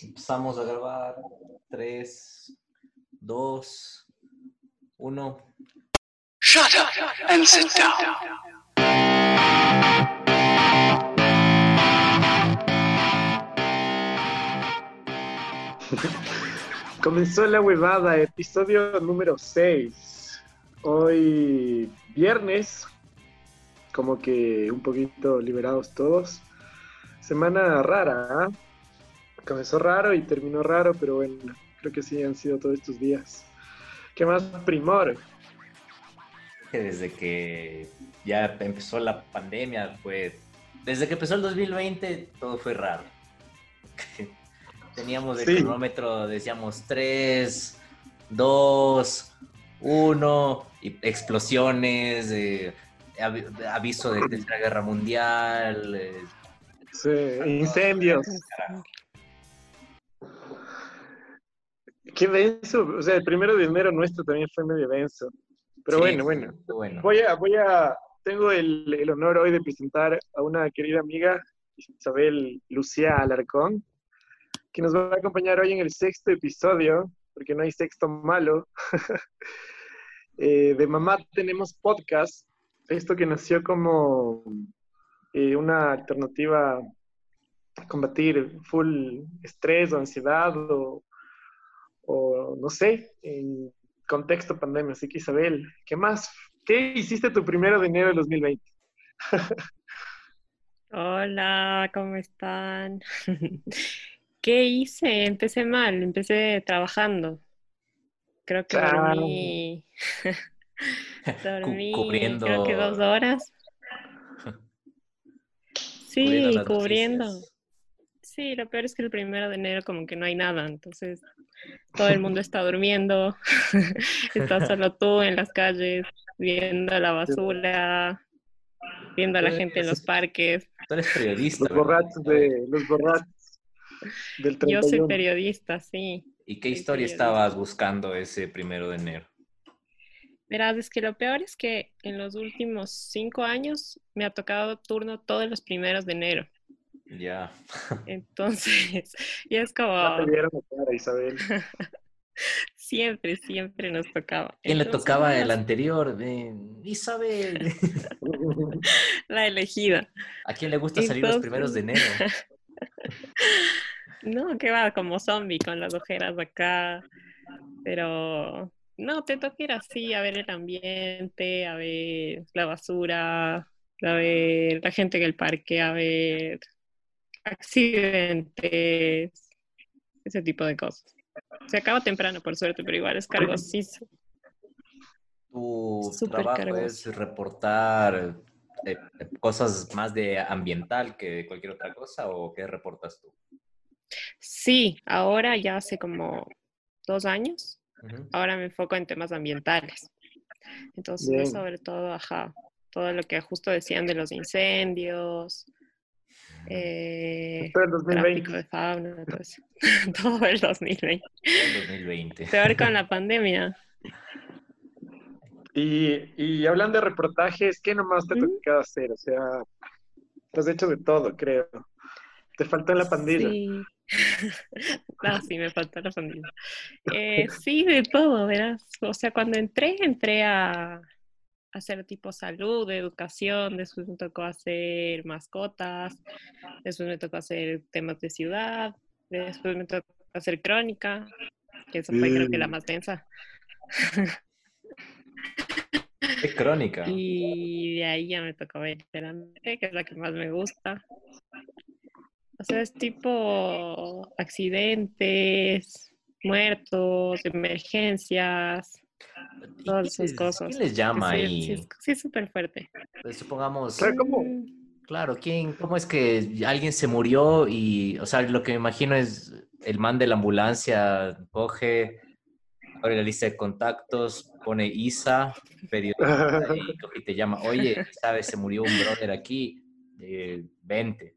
Empezamos a grabar. 3, 2, 1. Shut up and sit down. Comenzó la huevada, episodio número 6. Hoy viernes, como que un poquito liberados todos. Semana rara, ¿ah? Comenzó raro y terminó raro, pero bueno, creo que sí han sido todos estos días. ¿Qué más, Primor? Desde que ya empezó la pandemia, fue. Desde que empezó el 2020, todo fue raro. Teníamos el Sí. cronómetro, decíamos 3, 2, 1, y explosiones, eh, avi- aviso de Tercera Guerra Mundial. eh, Sí, incendios. Qué denso. O sea, el primero de enero nuestro también fue medio denso. Pero Sí, bueno, bueno. bueno. Voy a, voy a, tengo el, el honor hoy de presentar a una querida amiga, Isabel Lucía Alarcón, que nos va a acompañar hoy en el sexto episodio, porque no hay sexto malo, eh, de Mamá Tenemos Podcast, esto que nació como eh, una alternativa a combatir full estrés o ansiedad o, o no sé, en contexto pandemia. Así que Isabel, ¿qué más? ¿Qué hiciste tu primero de enero del 2020? Hola, ¿cómo están? ¿Qué hice? Empecé mal, empecé trabajando. Creo que Claro. dormí, dormí cubriendo- creo que dos horas. Sí, Cubriendo. Sí, lo peor es que el primero de enero como que no hay nada, entonces todo el mundo está durmiendo, estás solo tú en las calles, viendo la basura, viendo a la gente en los parques. Tú eres periodista, Los borrachos de los borrachos del Yo soy 31. periodista, sí. ¿Y qué soy historia periodista. estabas buscando ese primero de enero? Verás, es que lo peor es que en los últimos cinco años me ha tocado turno todos los primeros de enero. Ya. Entonces, y es Ya como te vieron la cara, Isabel. siempre, siempre nos tocaba. ¿Quién le tocaba el anterior? De Isabel. La elegida. ¿A quién le gusta salir los primeros de enero? No, que va como zombie con las ojeras acá. Pero no, te toca ir así a ver el ambiente, a ver la basura, a ver la gente en el parque, a ver accidentes, ese tipo de cosas. Se acaba temprano, por suerte, pero igual es cargosísimo. Tu trabajo cargoso. es reportar eh, cosas más de ambiental que cualquier otra cosa o qué reportas tú? Sí, ahora ya hace como dos años, ahora me enfoco en temas ambientales. Entonces, Bien. sobre todo, ajá, todo lo que justo decían de los incendios, eh, Todo el tráfico 2020. de fauna, todo eso. Todo el 2020. El 2020. Peor con la pandemia. Y, y hablando de reportajes, ¿qué nomás te ha tocado hacer? O sea, te has hecho de todo, creo. Te faltó la pandilla. Sí. No, sí, me faltó la pandemia. Eh, sí, de todo, verás. O sea, cuando entré, entré a hacer tipo salud, educación, después me tocó hacer mascotas, después me tocó hacer temas de ciudad, después me tocó hacer crónica, que eso fue creo que la Mm. más densa. ¿Qué crónica? Y de ahí ya me tocó ver que es la que más me gusta. O sea, es tipo accidentes, muertos, emergencias, ¿Y todas quién esas les- cosas. ¿Quién les llama sí, ahí? Sí, es- sí, es súper fuerte. Pues supongamos, Claro, ¿cómo? Mm, claro, ¿quién, cómo es que alguien se murió y, o sea, lo que me imagino es el man de la ambulancia coge, abre la lista de contactos, pone Isa, periodista, y coge y te llama, oye, sabes, se murió un brother aquí, eh, vente,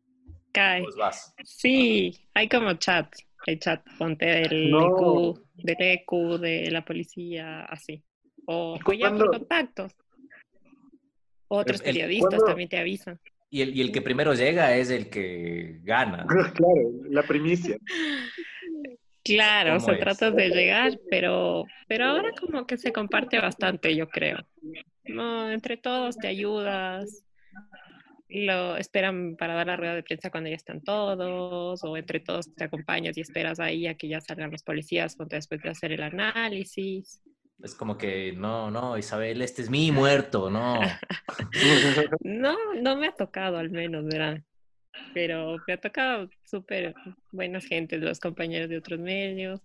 Cae. pues vas. Sí, hay como chat. Hay chat, ponte del No. EQ, del EQ, de la policía, así. O, o ya por contactos. Otros El- periodistas ¿cuándo? también te avisan. Y el, y el que primero llega es el que gana. claro, la primicia. Claro, ¿Cómo se es? trata de llegar, pero, pero ahora como que se comparte bastante, yo creo. No, entre todos te ayudas, lo esperan para dar la rueda de prensa cuando ya están todos, o entre todos te acompañas y esperas ahí a que ya salgan los policías después de hacer el análisis. Es como que, no, no, Isabel, este es mi muerto, no. No, no me ha tocado al menos, ¿verdad? Pero me ha tocado súper buenas gentes, los compañeros de otros medios.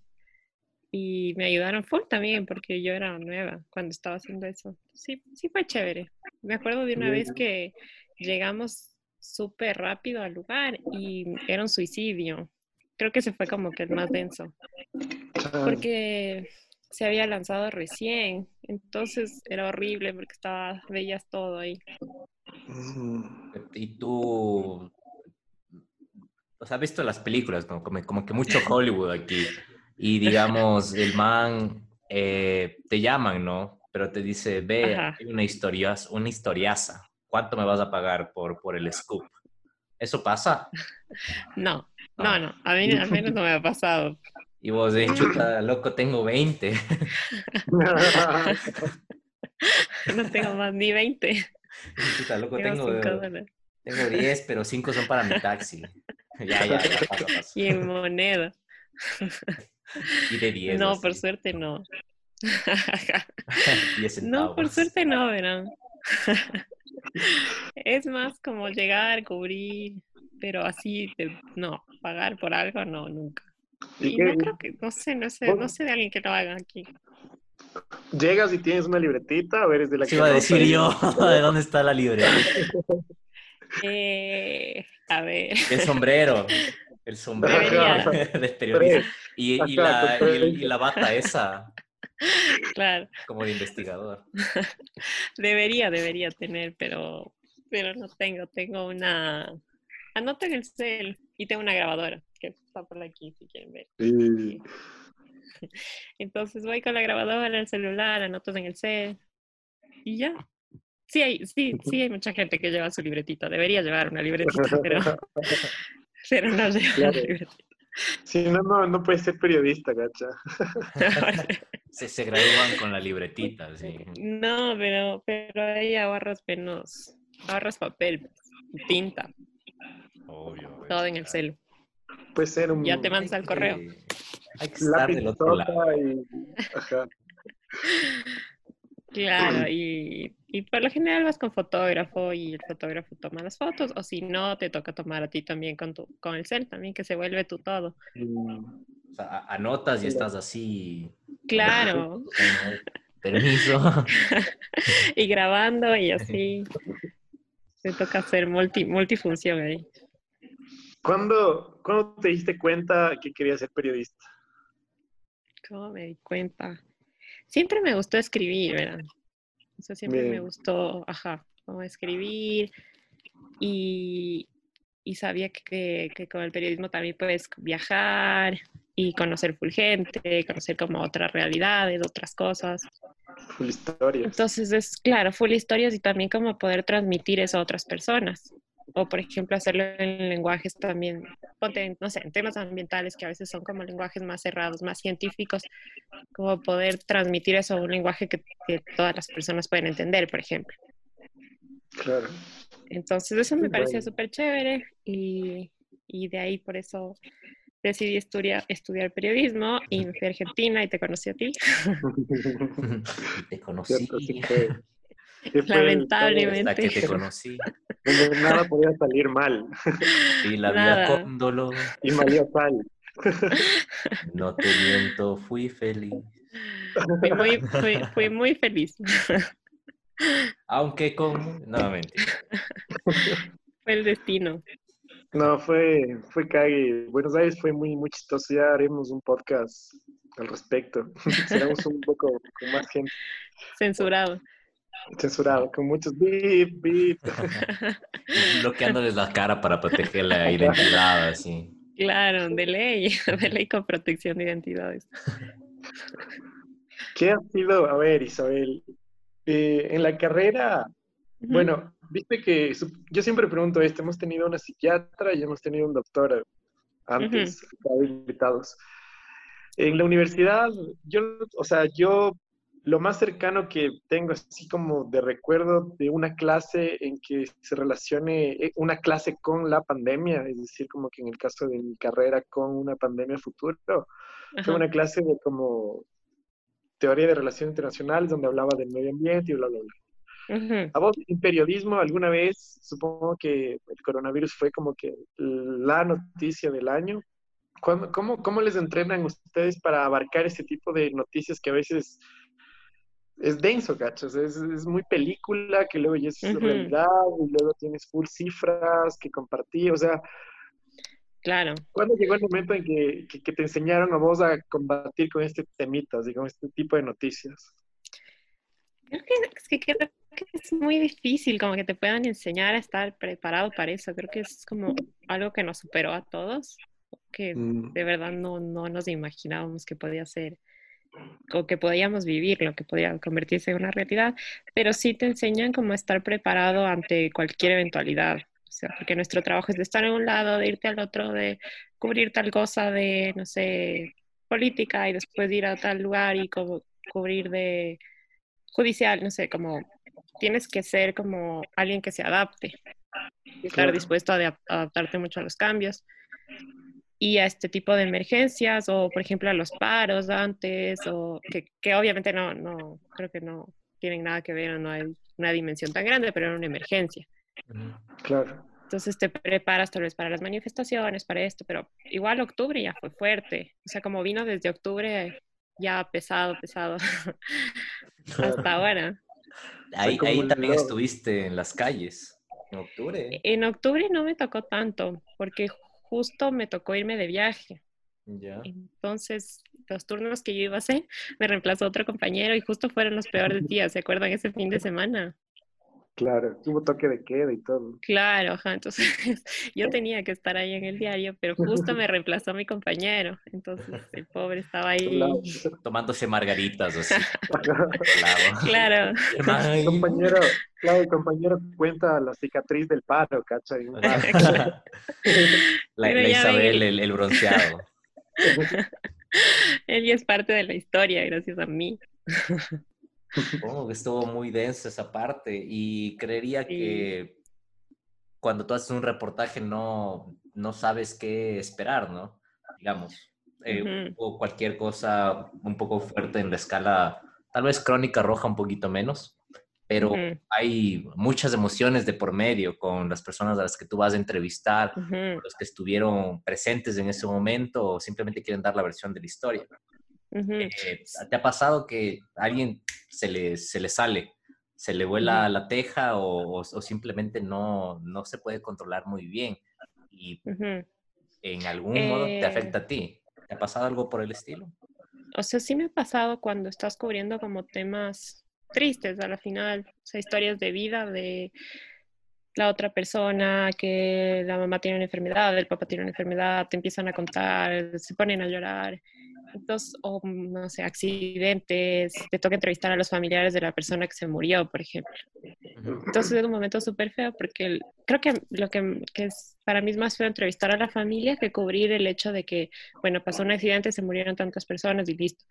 Y me ayudaron full también, porque yo era nueva cuando estaba haciendo eso. Sí, sí fue chévere. Me acuerdo de una vez que llegamos súper rápido al lugar y era un suicidio. Creo que ese fue como que el más denso, porque se había lanzado recién. Entonces era horrible porque estaba, veías todo ahí. Y tú, o sea, has visto las películas, como, como, como que mucho Hollywood aquí. Y digamos, el man, eh, te llaman, ¿no? Pero te dice, ve, Ajá. hay una, historias, una historiaza. ¿Cuánto me vas a pagar por, por el scoop? ¿Eso pasa? No, no, Ah. no, a mí al menos no me ha pasado. Y vos de chuta, loco, tengo 20. No tengo más ni 20. Chuta, loco, Tengo tengo, 5 dólares. tengo 10, pero 5 son para mi taxi. Ya, ya, ya, pasa, pasa. Y en moneda. Y de 10. No, así, por suerte no. 10 No, por suerte no, verán. Es más como llegar, cubrir, pero así, de- no, pagar por algo, no, nunca. ¿Y Y qué? no creo que, no sé, no sé, no sé de alguien que lo haga aquí. ¿Llegas y tienes una libretita o eres de la Se que iba a decir yo, ¿de dónde está la libreta? Eh, a ver, El sombrero. El sombrero Debería. del periodista. Y, y la, Ajá, y, el- y la bata esa, claro, como de investigador. debería, debería tener, pero, pero no tengo, tengo una, anoto en el cel y tengo una grabadora que está por aquí si quieren ver. Sí. Entonces voy con la grabadora, el celular, anotos en el cel y ya. Sí hay, sí, sí hay mucha gente que lleva su libretita. Debería llevar una libretita, pero, pero no lleva Claro. la libretita. Si no, no, no puedes ser periodista, gacha. Se, se gradúan con la libretita, sí. No, pero, pero ahí ahorras menos, ahorras papel, tinta, Obvio. todo en el cel. Puede ser un Ya te mandas al correo. Sí. Hay que estar lápiz del otro lado. sopa y... Ajá. Claro, y, y por lo general vas con fotógrafo y el fotógrafo toma las fotos, o si no, te toca tomar a ti también con, tu, con el cel también, que se vuelve tu todo. O sea, a- anotas y estás así. Claro, Permiso. y grabando y así. Te toca hacer multi, multifunción ahí. ¿Cuándo, ¿Cuándo te diste cuenta que querías ser periodista? ¿Cómo me di cuenta? Siempre me gustó escribir, ¿verdad? O sea, siempre me Bien. gustó, ajá, como escribir y, y sabía que, que con el periodismo también puedes viajar y conocer full gente, conocer como otras realidades, otras cosas. Full historias. Entonces es, claro, full historias y también como poder transmitir eso a otras personas. O, por ejemplo, hacerlo en lenguajes también, no sé, en temas ambientales que a veces son como lenguajes más cerrados, más científicos, como poder transmitir eso a un lenguaje que, que todas las personas pueden entender, por ejemplo. Claro. Entonces eso me parecía bueno. súper chévere y, y de ahí por eso decidí estudiar, estudiar periodismo y me fui a Argentina y te conocí a ti. Te conocí. Lamentablemente. Hasta que te conocí. donde nada podía salir mal. Y la Nada. vida con dolor. Y María sal. No te miento, fui feliz. Fui muy, fui, fui muy feliz. Aunque con. No, mentira. Fue el destino. No, fue, fue cague. Buenos Aires fue muy, muy chistoso. Ya haremos un podcast al respecto. Seremos un poco con más gente Censurado. Censurado, con muchos beep, beep. Bloqueándoles la cara para proteger la identidad, así. Claro, de ley, de ley con protección de identidades. ¿Qué ha sido? A ver, Isabel, eh, en la carrera, bueno, viste que yo siempre pregunto esto, hemos tenido una psiquiatra y hemos tenido un doctor antes, acá invitados. En la universidad, yo, o sea, yo lo más cercano que tengo, así como de recuerdo de una clase en que se relacione eh, una clase con la pandemia, es decir, como que en el caso de mi carrera con una pandemia futuro, fue una clase de como teoría de relaciones internacionales donde hablaba del medio ambiente y bla, bla, bla. A vos, en periodismo, alguna vez, supongo que el coronavirus fue como que la noticia del año. ¿Cómo, cómo les entrenan ustedes para abarcar ese tipo de noticias que a veces es denso, ¿cachas? Es, es, muy película, que luego ya es realidad, y luego tienes full cifras que compartir, o sea... Claro. ¿Cuándo llegó el momento en que, que, te enseñaron a vos a combatir con este temitas y con este tipo de noticias? Creo que, es que creo que es muy difícil como que te puedan enseñar a estar preparado para eso. Creo que es como algo que nos superó a todos, que mm. de verdad no, no nos imaginábamos que podía ser o que podíamos vivir, lo que podía convertirse en una realidad, pero sí te enseñan cómo estar preparado ante cualquier eventualidad. O sea, porque nuestro trabajo es de estar en un lado, de irte al otro, de cubrir tal cosa de, no sé, política y después ir a tal lugar y como cubrir de judicial, no sé, como tienes que ser como alguien que se adapte, estar dispuesto a adaptarte mucho a los cambios y a este tipo de emergencias o, por ejemplo, a los paros antes, o que, que obviamente no, no, creo que no tienen nada que ver, no hay una dimensión tan grande, pero era una emergencia. Claro. Entonces te preparas tal vez para las manifestaciones, para esto, pero igual octubre ya fue fuerte. O sea, como vino desde octubre ya pesado, pesado, hasta ahora. Ahí, ahí también estuviste en las calles, en octubre. En octubre no me tocó tanto, porque justo me tocó irme de viaje. Entonces, los turnos que yo iba a hacer, me reemplazó otro compañero y justo fueron los peores días, ¿se acuerdan? Ese fin de semana. Claro, tuvo toque de queda y todo. Claro, ajá, entonces yo tenía que estar ahí en el diario, pero justo me reemplazó mi compañero, entonces el pobre estaba ahí. Tomándose margaritas, así. claro. El compañero, claro, el compañero cuenta la cicatriz del paro, ¿cachai? la, la Isabel, el, el bronceado. Él ya es parte de la historia, gracias a mí. Supongo que estuvo muy densa esa parte y creería que cuando tú haces un reportaje no, no sabes qué esperar, ¿no? Digamos, eh, o cualquier cosa un poco fuerte en la escala, tal vez crónica roja un poquito menos, pero hay muchas emociones de por medio con las personas a las que tú vas a entrevistar, los que estuvieron presentes en ese momento o simplemente quieren dar la versión de la historia. Eh, ¿Te ha pasado que alguien se le, se le sale, se le vuela la teja o, simplemente no, no se puede controlar muy bien y en algún modo te afecta a eh ti? ¿Te ha pasado algo por el estilo? O sea, sí me ha pasado cuando estás cubriendo como temas tristes a la final, o sea, historias de vida de la otra persona, que la mamá tiene una enfermedad, el papá tiene una enfermedad, te empiezan a contar, se ponen a llorar entonces, o no sé, accidentes, te toca entrevistar a los familiares de la persona que se murió, por ejemplo. Entonces es un momento súper feo porque creo que lo que, que, es para mí es más feo entrevistar a la familia que cubrir el hecho de que, bueno, pasó un accidente, se murieron tantas personas y listo.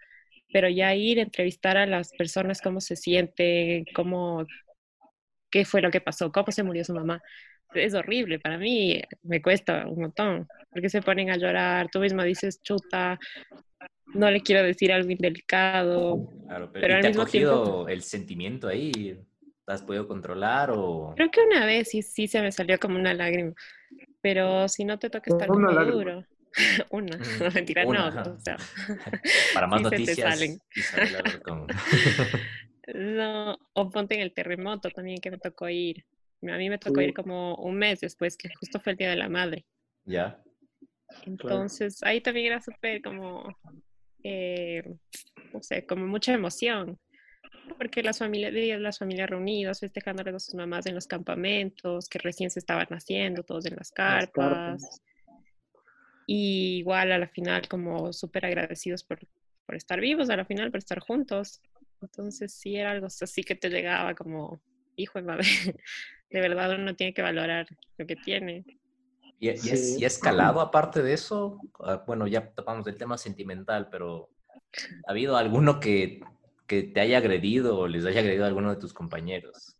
Pero ya ir a entrevistar a las personas cómo se sienten, cómo, qué fue lo que pasó, cómo se murió su mamá es horrible para mí, me cuesta un montón, porque se ponen a llorar, tú misma dices, chuta, no le quiero decir algo indelicado. Claro, pero, al te mismo ha tiempo, el sentimiento ahí? ¿Te has podido controlar o...? Creo que una vez sí, sí se me salió como una lágrima, pero si no te toca estar como duro. una, mm, mentira, no. O sea, Para más noticias. no, o ponte en el terremoto también que me tocó ir. A mí me tocó ir como un mes después, que justo fue el Día de la Madre. Ya. Entonces, ahí también era súper como eh, no sé, como mucha emoción, porque las familias, las familias reunidas, festejándole a sus mamás en los campamentos, que recién se estaban haciendo, todos en las carpas. Y igual a la final como súper agradecidos por, por estar vivos, a la final por estar juntos. Entonces sí era algo así que te llegaba como, hijo de madre, de verdad uno tiene que valorar lo que tiene. ¿Y, y es, Sí. y ha escalado aparte de eso? Ah, Bueno, ya topamos el tema sentimental, pero ¿ha habido alguno que, que te haya agredido o les haya agredido a alguno de tus compañeros?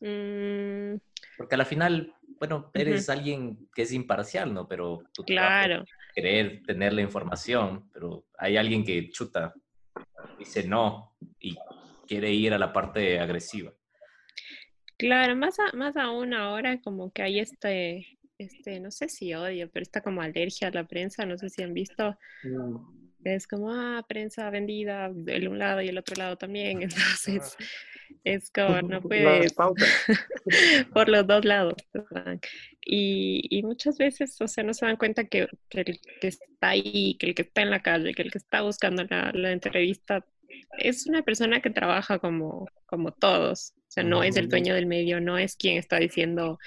Mm, Porque a la final, bueno, eres alguien que es imparcial, ¿no? Pero es claro, querer tener la información, pero hay alguien que chuta, dice no y quiere ir a la parte agresiva. claro, más, a- más aún ahora como que hay este, este, no sé si odio, pero está como alergia a la prensa, no sé si han visto, Mm. es como, ah, prensa vendida, el un lado y el otro lado también, entonces es como, no puedes, pautas. por los dos lados. Y, y muchas veces, o sea, no se dan cuenta que, que el que está ahí, que el que está en la calle, que el que está buscando la, la entrevista, es una persona que trabaja como, como todos. O sea, no es el dueño del medio, no es quien está diciendo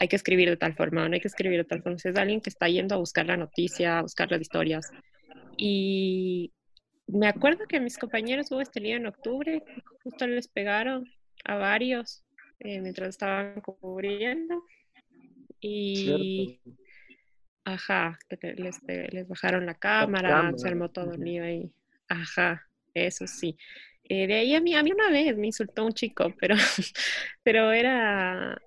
hay que escribir de tal forma no hay que escribir de tal forma. Es alguien que está yendo a buscar la noticia, a buscar las historias. Y me acuerdo que mis compañeros hubo este lío en octubre, justo les pegaron a varios eh, mientras estaban cubriendo. Y, Cierto. ajá, les, les bajaron la cámara, se cámara, armó todo el lío ahí. Ajá, eso sí. Eh, de ahí a mí, a mí una vez me insultó un chico, pero, pero era,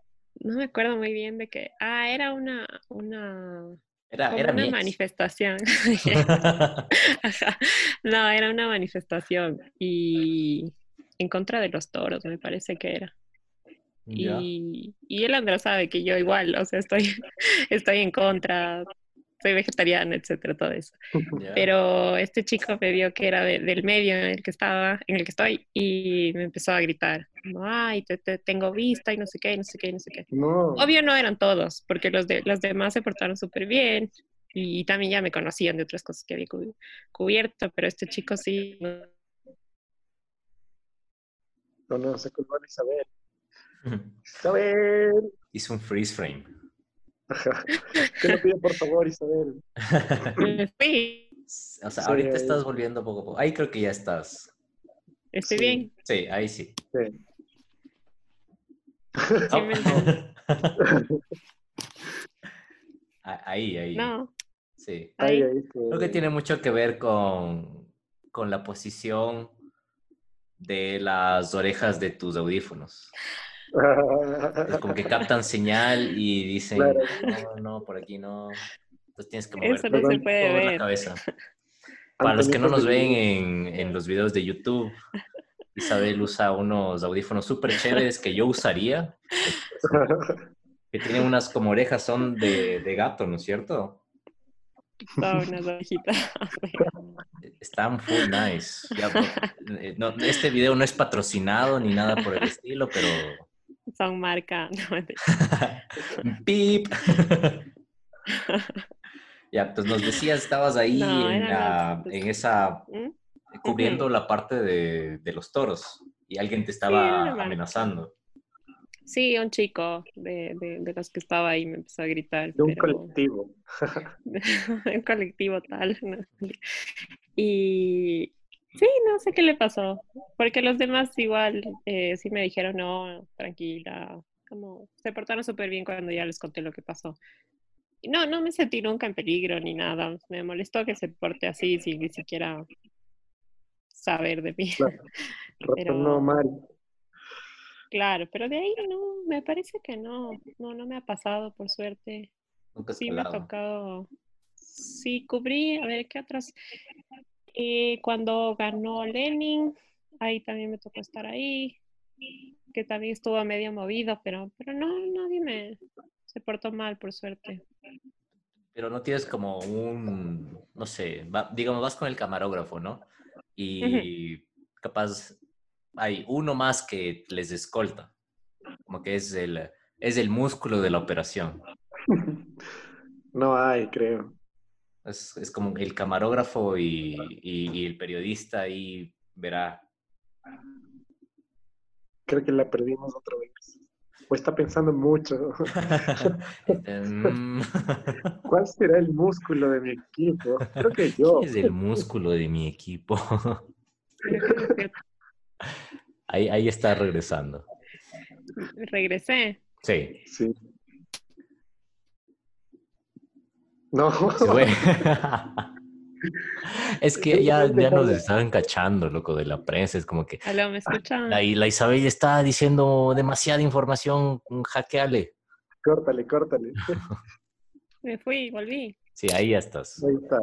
no me acuerdo muy bien de que, ah, era una, una, Era, como era una manifestación. Ajá. No, era una manifestación y en contra de los toros, me parece que era. Y, y el Andrés sabe que yo igual, o sea, estoy, estoy en contra, soy vegetariana, etcétera, todo eso. Pero este chico me vio que era de- del medio en el que estaba, en el que estoy, y me empezó a gritar, como, ay, te, te tengo vista y no sé qué, y no sé qué, y no sé qué. No. Obvio no eran todos, porque los, de, los demás se portaron súper bien y, también ya me conocían de otras cosas que había cu- cubierto, pero este chico sí, no, No, no, se colgó a Isabel. Isabel. Hizo un freeze frame. Te lo pido por favor, Isabel. fui, O sea, Sí, ahorita ahí. estás volviendo poco a poco. Ahí creo que ya estás. estoy Sí. bien. Sí, ahí sí. Sí. Sí. Ah, ahí, ahí. No, Sí. Ahí, ahí. ahí, sí. Creo que tiene mucho que ver con, con la posición de las orejas de tus audífonos. Es como que captan señal y dicen, Claro. no, no, por aquí no. Entonces tienes que mover Eso no se Perdón, puede toda la cabeza. Para los que no nos ven en en, los videos de YouTube, Isabel usa unos audífonos súper chéveres que yo usaría, que tienen unas como orejas, son de, de gato, ¿no es cierto? Todas unas orejitas. Están full nice. Ya, eh, no, este video no es patrocinado ni nada por el estilo, pero... Son marca. No. ¡Pip! ya, pues nos decías, estabas ahí No, en, la- esa, ¿Mm? cubriendo la parte de, de los toros y alguien te estaba amenazando. Sí, un chico de, de, de los que estaba ahí me empezó a gritar. De un pero- colectivo. un colectivo tal. ¿no? Y sí, no sé qué le pasó, porque los demás igual eh, sí me dijeron, no, tranquila, como se portaron súper bien cuando ya les conté lo que pasó. Y no, no me sentí nunca en peligro ni nada, me molestó que se porte así sin ni siquiera saber de mí. Claro. Pero- No, Mari. Claro, pero de ahí no, me parece que no, no, no me ha pasado por suerte. Nunca Sí, me ha tocado. Sí, cubrí, a ver qué otras. Eh, cuando ganó Lenin, ahí también me tocó estar ahí, que también estuvo medio movido, pero, pero no, nadie me se portó mal, por suerte. Pero no tienes como un, no sé, va- digamos, vas con el camarógrafo, ¿no? Y capaz hay uno más que les escolta, como que es el, es el músculo de la operación. No hay, creo. Es, es como el camarógrafo y, y- y el periodista ahí verá. Creo que la perdimos otra vez. O está pensando mucho. Mm, ¿Cuál será el músculo de mi equipo? Creo que yo. ¿Qué es el músculo de mi equipo? Ahí, ahí está regresando. Regresé. Sí. Sí. No. Se fue. es que ya, ya nos estaban cachando, loco, de la prensa. Es como que Aló, ¿me escuchan? la, la Isabel está diciendo demasiada información, hackeale. Córtale, córtale. Me fui, volví. Sí, ahí ya estás. Ahí está.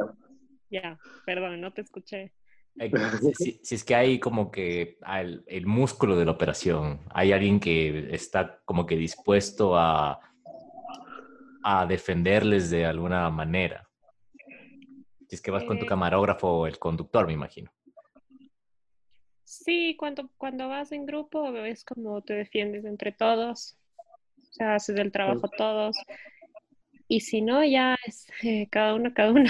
Ya, perdón, no te escuché. Eh, Si, si- si es que hay como que al- el músculo de la operación, hay alguien que está como que dispuesto a, a defenderles de alguna manera. Si es que vas con tu Eh. camarógrafo o el conductor, me imagino. Sí, cuando, cuando vas en grupo es como te defiendes entre todos, o sea, haces el trabajo todos. Y si no, ya es eh, cada uno, cada uno.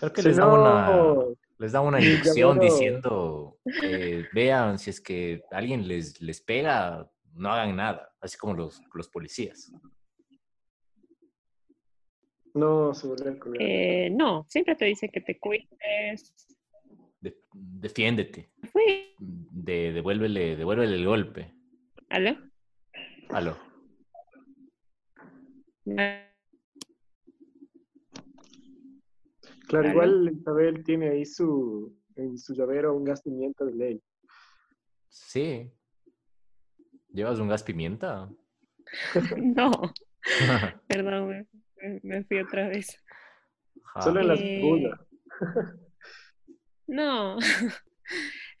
Creo que Si les da una, les da una inducción diciendo, eh, vean, si es que alguien les, les pega, no hagan nada, así como los, los policías. No se volvió a colgar. Eh, no, siempre te dicen que te cuides. De- defiéndete, Fui. de, devuélvele, devuélvele el golpe. ¿Aló? Aló. Claro, ¿Aló? igual Isabel tiene ahí su, en su llavero un gas pimienta de ley. Sí. ¿Llevas un gas pimienta? No, perdón, me, fui otra vez. Solo en las Eh, burlas. No,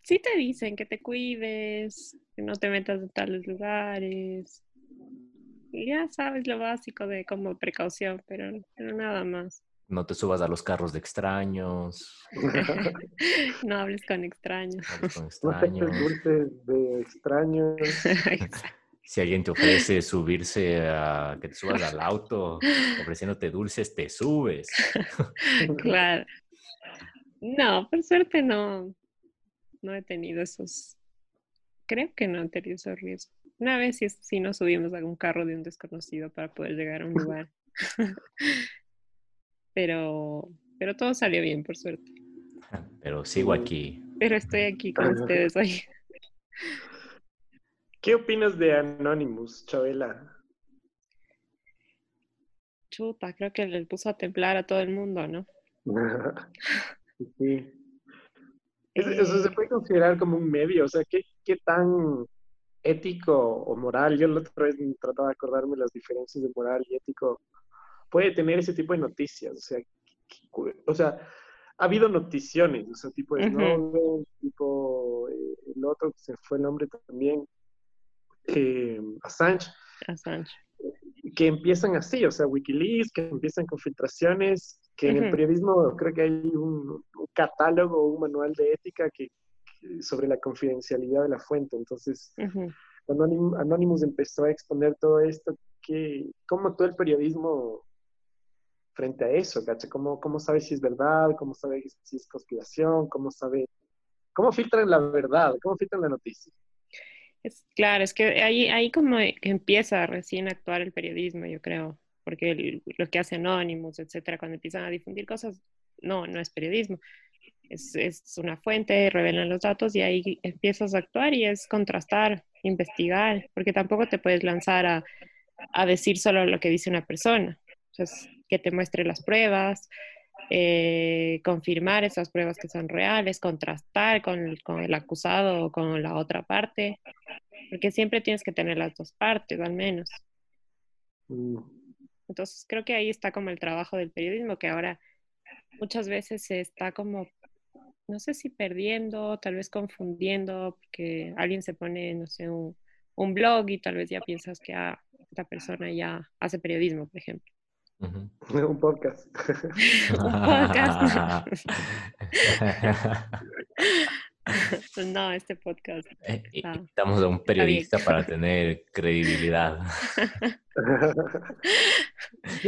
sí te dicen que te cuides, que no te metas en tales lugares. Ya sabes lo básico de como precaución, pero, pero nada más. No te subas a los carros de extraños. No hables con extraños. no hables con No extraños. dulces de extraños. Si alguien te ofrece subirse a que te subas al auto ofreciéndote dulces, te subes. Claro. No, por suerte no, no he tenido esos. Creo que no he tenido esos riesgos. Una vez sí, sí nos subimos a un carro de un desconocido para poder llegar a un lugar. pero, pero todo salió bien, por suerte. Pero sigo aquí. Pero estoy aquí con ustedes hoy. ¿Qué opinas de Anonymous, Chabela? Chuta, creo que le puso a templar a todo el mundo, ¿no? sí. Es- Eso se Eh, puede considerar como un medio, o sea, ¿qué, qué tan ético o moral? Yo la otra vez trataba de acordarme las diferencias de moral y ético. Puede tener ese tipo de noticias, o sea, o sea, ha habido noticiones, o sea, tipo Ujú. Snowden, tipo eh, el otro que se fue el nombre también, eh, Assange, Assange. que empiezan así, o sea, Wikileaks, que empiezan con filtraciones, que en el periodismo creo que hay un, un catálogo, un manual de ética que, que- sobre la confidencialidad de la fuente. Entonces, Ujú. cuando Anonym- Anonymous empezó a exponer todo esto, que, ¿cómo actuó el periodismo frente a eso? ¿cacha? ¿Cómo, ¿Cómo sabe si es verdad? ¿Cómo sabe si es conspiración? ¿Cómo sabe? ¿Cómo filtran la verdad? ¿Cómo filtran la noticia? Claro, es que ahí, ahí como que empieza recién a actuar el periodismo, yo creo, porque lo que hace Anonymous, etcétera, cuando empiezan a difundir cosas, no, no es periodismo, es, es una fuente, revelan los datos y ahí empiezas a actuar y es contrastar, investigar, porque tampoco te puedes lanzar a, a decir solo lo que dice una persona, que te muestre las pruebas, eh, confirmar esas pruebas que son reales, contrastar con, el- con el acusado o con la otra parte, porque siempre tienes que tener las dos partes, al menos. Mm, Entonces creo que ahí está como el trabajo del periodismo, que ahora muchas veces se está como, no sé si perdiendo, tal vez confundiendo, porque alguien se pone, no sé, un, un blog y tal vez ya piensas que ah, esta persona ya hace periodismo, por ejemplo. Un podcast. Un podcast. no, este podcast. Eh, Invitamos a un periodista para tener credibilidad.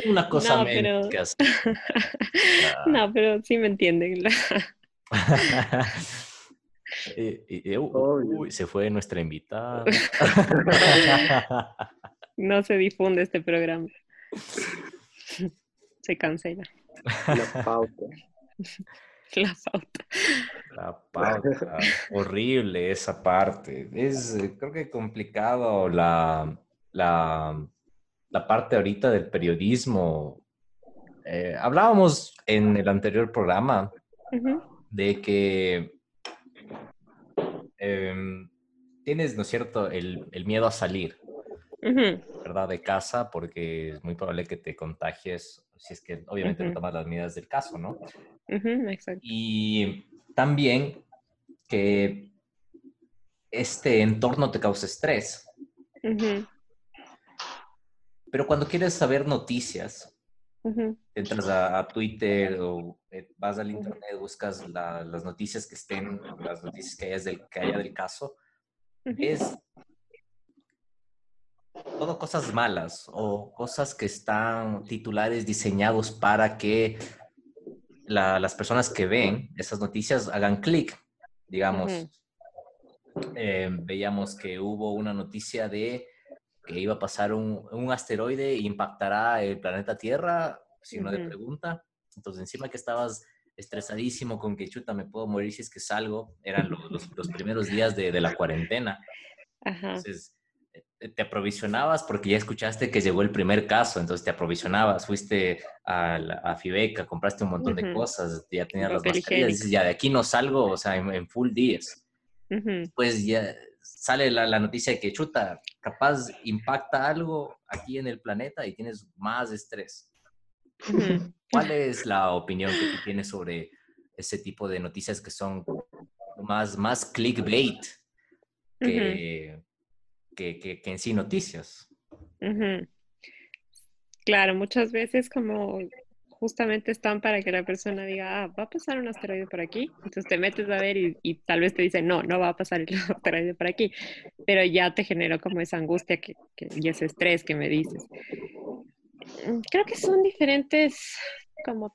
Una cosa No, menos pero- que hacer. No, pero sí me entienden. Eh, uy, se fue nuestra invitada. No se difunde este programa. Se cancela La pauta. la pauta. La pauta. Horrible esa parte. Es, eh, creo que complicado la, la, la parte ahorita del periodismo eh, hablábamos en el anterior programa de que em, tienes, ¿no es cierto?, el, el miedo a salir, ¿verdad?, de casa porque es muy probable que te contagies si es que obviamente no tomas las medidas del caso, ¿no? exacto. Y también que este entorno te causa estrés. Pero cuando quieres saber noticias, entras a, a Twitter o eh, vas al internet, buscas la- las noticias que estén, las noticias que, hayas del, que haya del caso, ujú, es todo cosas malas o cosas que están titulares diseñados para que la- las personas que ven esas noticias hagan clic. Digamos, Ujú. eh, veíamos que hubo una noticia de que iba a pasar un, un asteroide e impactará el planeta Tierra, signo de Ujú. pregunta. Entonces, encima que estabas estresadísimo con que chuta, me puedo morir si es que salgo, eran los, los- los primeros días de, de la cuarentena. Ajá. Entonces, te aprovisionabas porque ya escuchaste que llegó el primer caso, entonces te aprovisionabas, fuiste a, la- a Fibeca, compraste un montón de Ujú. cosas, ya tenías las mascarillas, dices, ya de aquí no salgo, o sea, en, en full días. Ujú, Pues ya sale la, la noticia de que chuta, capaz impacta algo aquí en el planeta y tienes más estrés. ¿Cuál es la opinión que tú tienes sobre ese tipo de noticias que son más, más clickbait que, que, que- que en sí noticias? Ujú. Claro, muchas veces como justamente están para que la persona diga, ah, va a pasar un asteroide por aquí, entonces te metes a ver y, y tal vez te dicen, no, no va a pasar el asteroide por aquí, pero ya te generó como esa angustia que, que- y ese estrés que me dices. Mm, Creo que son diferentes como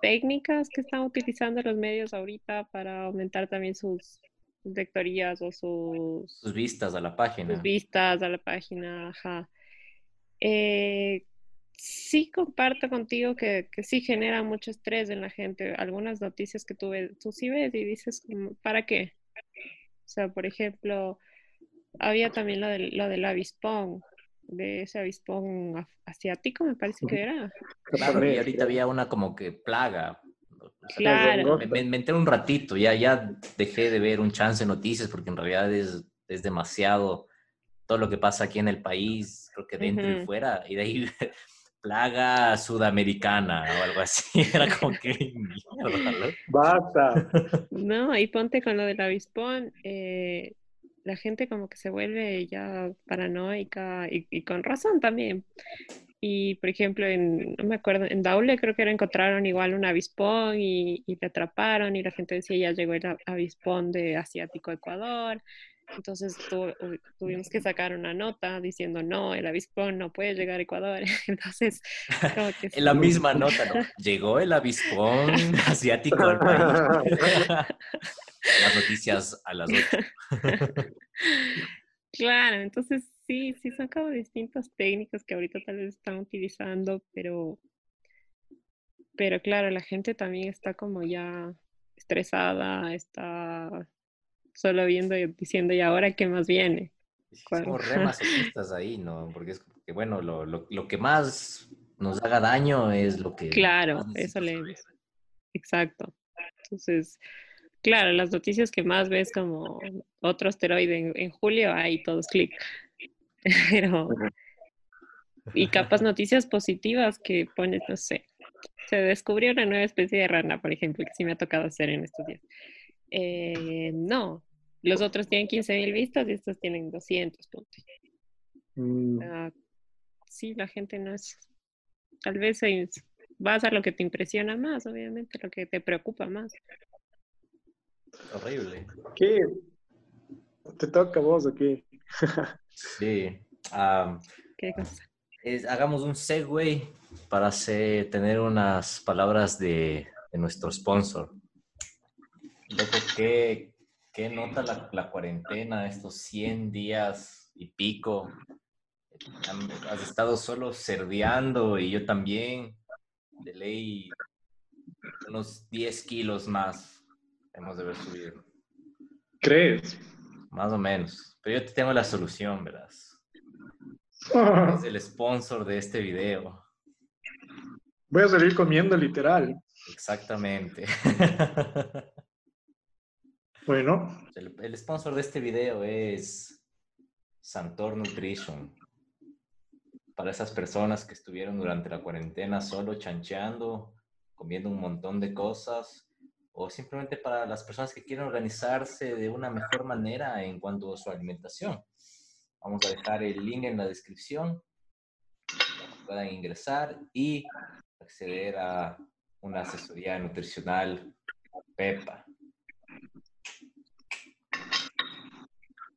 técnicas que están utilizando los medios ahorita para aumentar también sus lectorías o sus Sus vistas a la página. sus vistas a la página, ajá. Eh, sí comparto contigo que, que sí genera mucho estrés en la gente. Algunas noticias que tú ves, tú sí ves y dices, como, ¿para qué? O sea, por ejemplo, había también lo del, lo del avispón, de ese avispón asiático, me parece que era. Claro, y ahorita había una como que plaga. Claro. Me, me- me enteré un ratito, ya, ya dejé de ver un chance de noticias porque en realidad es, es demasiado todo lo que pasa aquí en el país, creo que dentro y Ujú. fuera, y de ahí plaga sudamericana o algo así, era como que. Basta. No, y ponte con lo del avispón, eh, la gente como que se vuelve ya paranoica y, y con razón también. Y por ejemplo, en, no me acuerdo, en Daule creo que era, encontraron igual un avispón y, y le atraparon y la gente decía ya llegó el avispón de Asiático Ecuador. Entonces tu- tuvimos que sacar una nota diciendo no, el avispón no puede llegar a Ecuador. Entonces, como que En la misma nota, ¿no? Llegó el avispón asiático al país. Las noticias a las 8. Claro, entonces sí, sí son como distintas técnicas que ahorita tal vez están utilizando, pero, pero claro, la gente también está como ya estresada, está solo viendo y diciendo, ¿y ahora qué más viene? ¿Cuál? Somos re masoquistas ahí, ¿no? Porque es que, bueno, lo, lo, lo que más nos haga daño es lo que... Claro, eso leemos. Exacto. Entonces, claro, las noticias que más ves como otro asteroide en, en julio, ahí todos clic. Pero, y capas noticias positivas que pones, no sé, se descubrió una nueva especie de rana, por ejemplo, que sí me ha tocado hacer en estos días. Eh, no, los otros tienen 15.000 vistas y estos tienen 200 puntos. Mm, sí, la gente no es, tal vez es- vas a lo que te impresiona más, obviamente, lo que te preocupa más. Horrible. ¿Qué? ¿Te toca a vos o qué? Sí. ¿Qué cosa? es- hagamos un segue para hacer, tener unas palabras de, de nuestro sponsor. Loco, ¿qué, qué nota la, la cuarentena, estos 100 días y pico? Has estado solo cerdeando y yo también. De ley, unos 10 kilos más hemos de haber subido. ¿Crees? Más o menos. Pero yo te tengo la solución, verás. Es el sponsor de este video. Voy a salir comiendo literal. Exactamente. Bueno, El, el sponsor de este video es Santor Nutrition. Para esas personas que estuvieron durante la cuarentena solo chancheando, comiendo un montón de cosas, o simplemente para las personas que quieren organizarse de una mejor manera en cuanto a su alimentación. Vamos a dejar el link en la descripción para que puedan ingresar y acceder a una asesoría nutricional PEPA.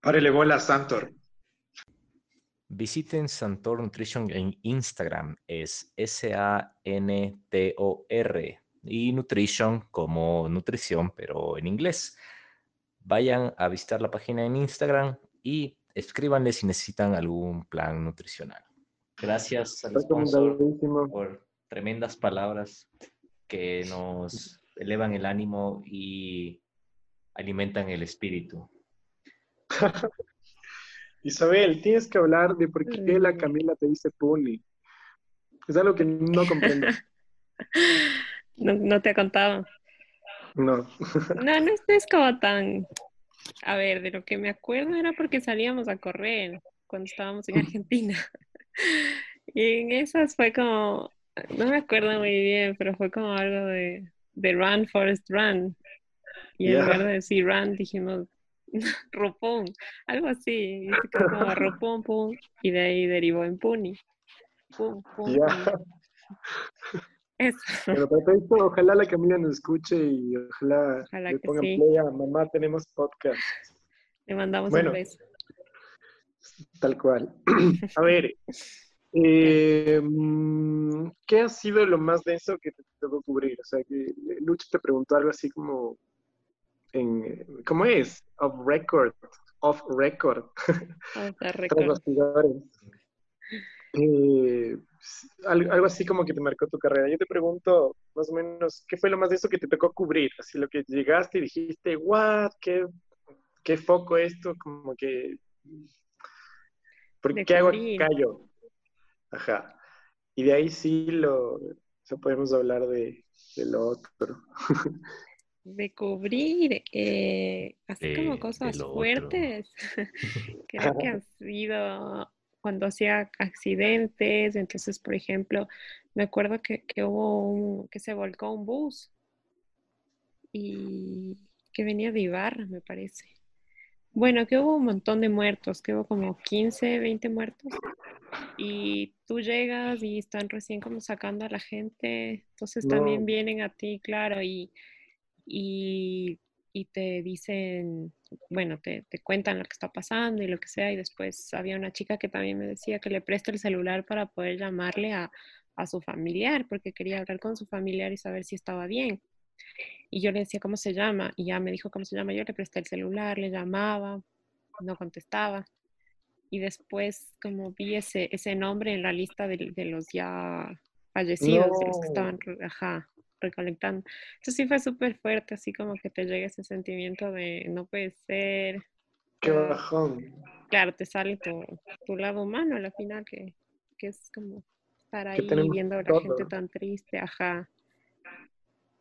párele bola, Santor. Visiten Santor Nutrition en Instagram, es S-A-N-T-O-R, y Nutrition como nutrición, pero en inglés. Vayan a visitar la página en Instagram y escríbanle si necesitan algún plan nutricional. Gracias al sponsor por tremendas palabras que nos elevan el ánimo y alimentan el espíritu. Isabel, tienes que hablar de por qué la Camila te dice pony. Es algo que no comprendo. No, no te he contado. No. No, no es, como tan... A ver, de lo que me acuerdo era porque salíamos a correr cuando estábamos en Argentina. Y en esas fue como... No me acuerdo muy bien, pero fue como algo de, de Run, Forest Run. Y en Ya. lugar de decir Run, dijimos Rupón, algo así. Y se quedó como Rupón, pum, y de ahí derivó en Puni. Pum, pum, pum. Eso. Pero esto, ojalá la Camila nos escuche y ojalá, Ojalá le pongan sí. play a mamá, tenemos podcast. Le mandamos Bueno. un beso. Tal cual. A ver, eh, mm, ¿qué ha sido lo más denso que te tocó cubrir? O sea, que Lucho te preguntó algo así como, en, ¿cómo es? Off record, off record, tras recordar. bastidores. Eh, algo, algo así como que te marcó tu carrera. Yo te pregunto, más o menos, ¿qué fue lo más denso que te tocó cubrir? Así lo que llegaste y dijiste, what, qué, qué foco esto, como que, ¿por De qué hago cubrir. callo? Ajá. Y de ahí sí lo, o sea, podemos hablar de, de lo otro. De cubrir, eh, así De- como de cosas fuertes, creo que han sido cuando hacía accidentes, entonces, por ejemplo, me acuerdo que, que hubo un, que se volcó un bus y que venía de Ibarra, me parece. Bueno, que hubo un montón de muertos, que hubo como 15, 20 muertos. Y tú llegas y están recién como sacando a la gente, entonces también vienen a ti, claro, y, y, y te dicen, bueno, te, te cuentan lo que está pasando y lo que sea, y después había una chica que también me decía que le preste el celular para poder llamarle a, a su familiar, porque quería hablar con su familiar y saber si estaba bien. Y yo le decía cómo se llama, y ya me dijo cómo se llama, yo le presté el celular, le llamaba, no contestaba. Y después, como vi ese, ese nombre en la lista de, de los ya fallecidos, de los que estaban, ajá, recolectando. Eso sí fue súper fuerte, así como que te llega ese sentimiento de no puede ser. Qué bajón. Claro, te sale tu, tu lado humano al final, que, que es como estar ahí viendo a la todo. gente tan triste, ajá.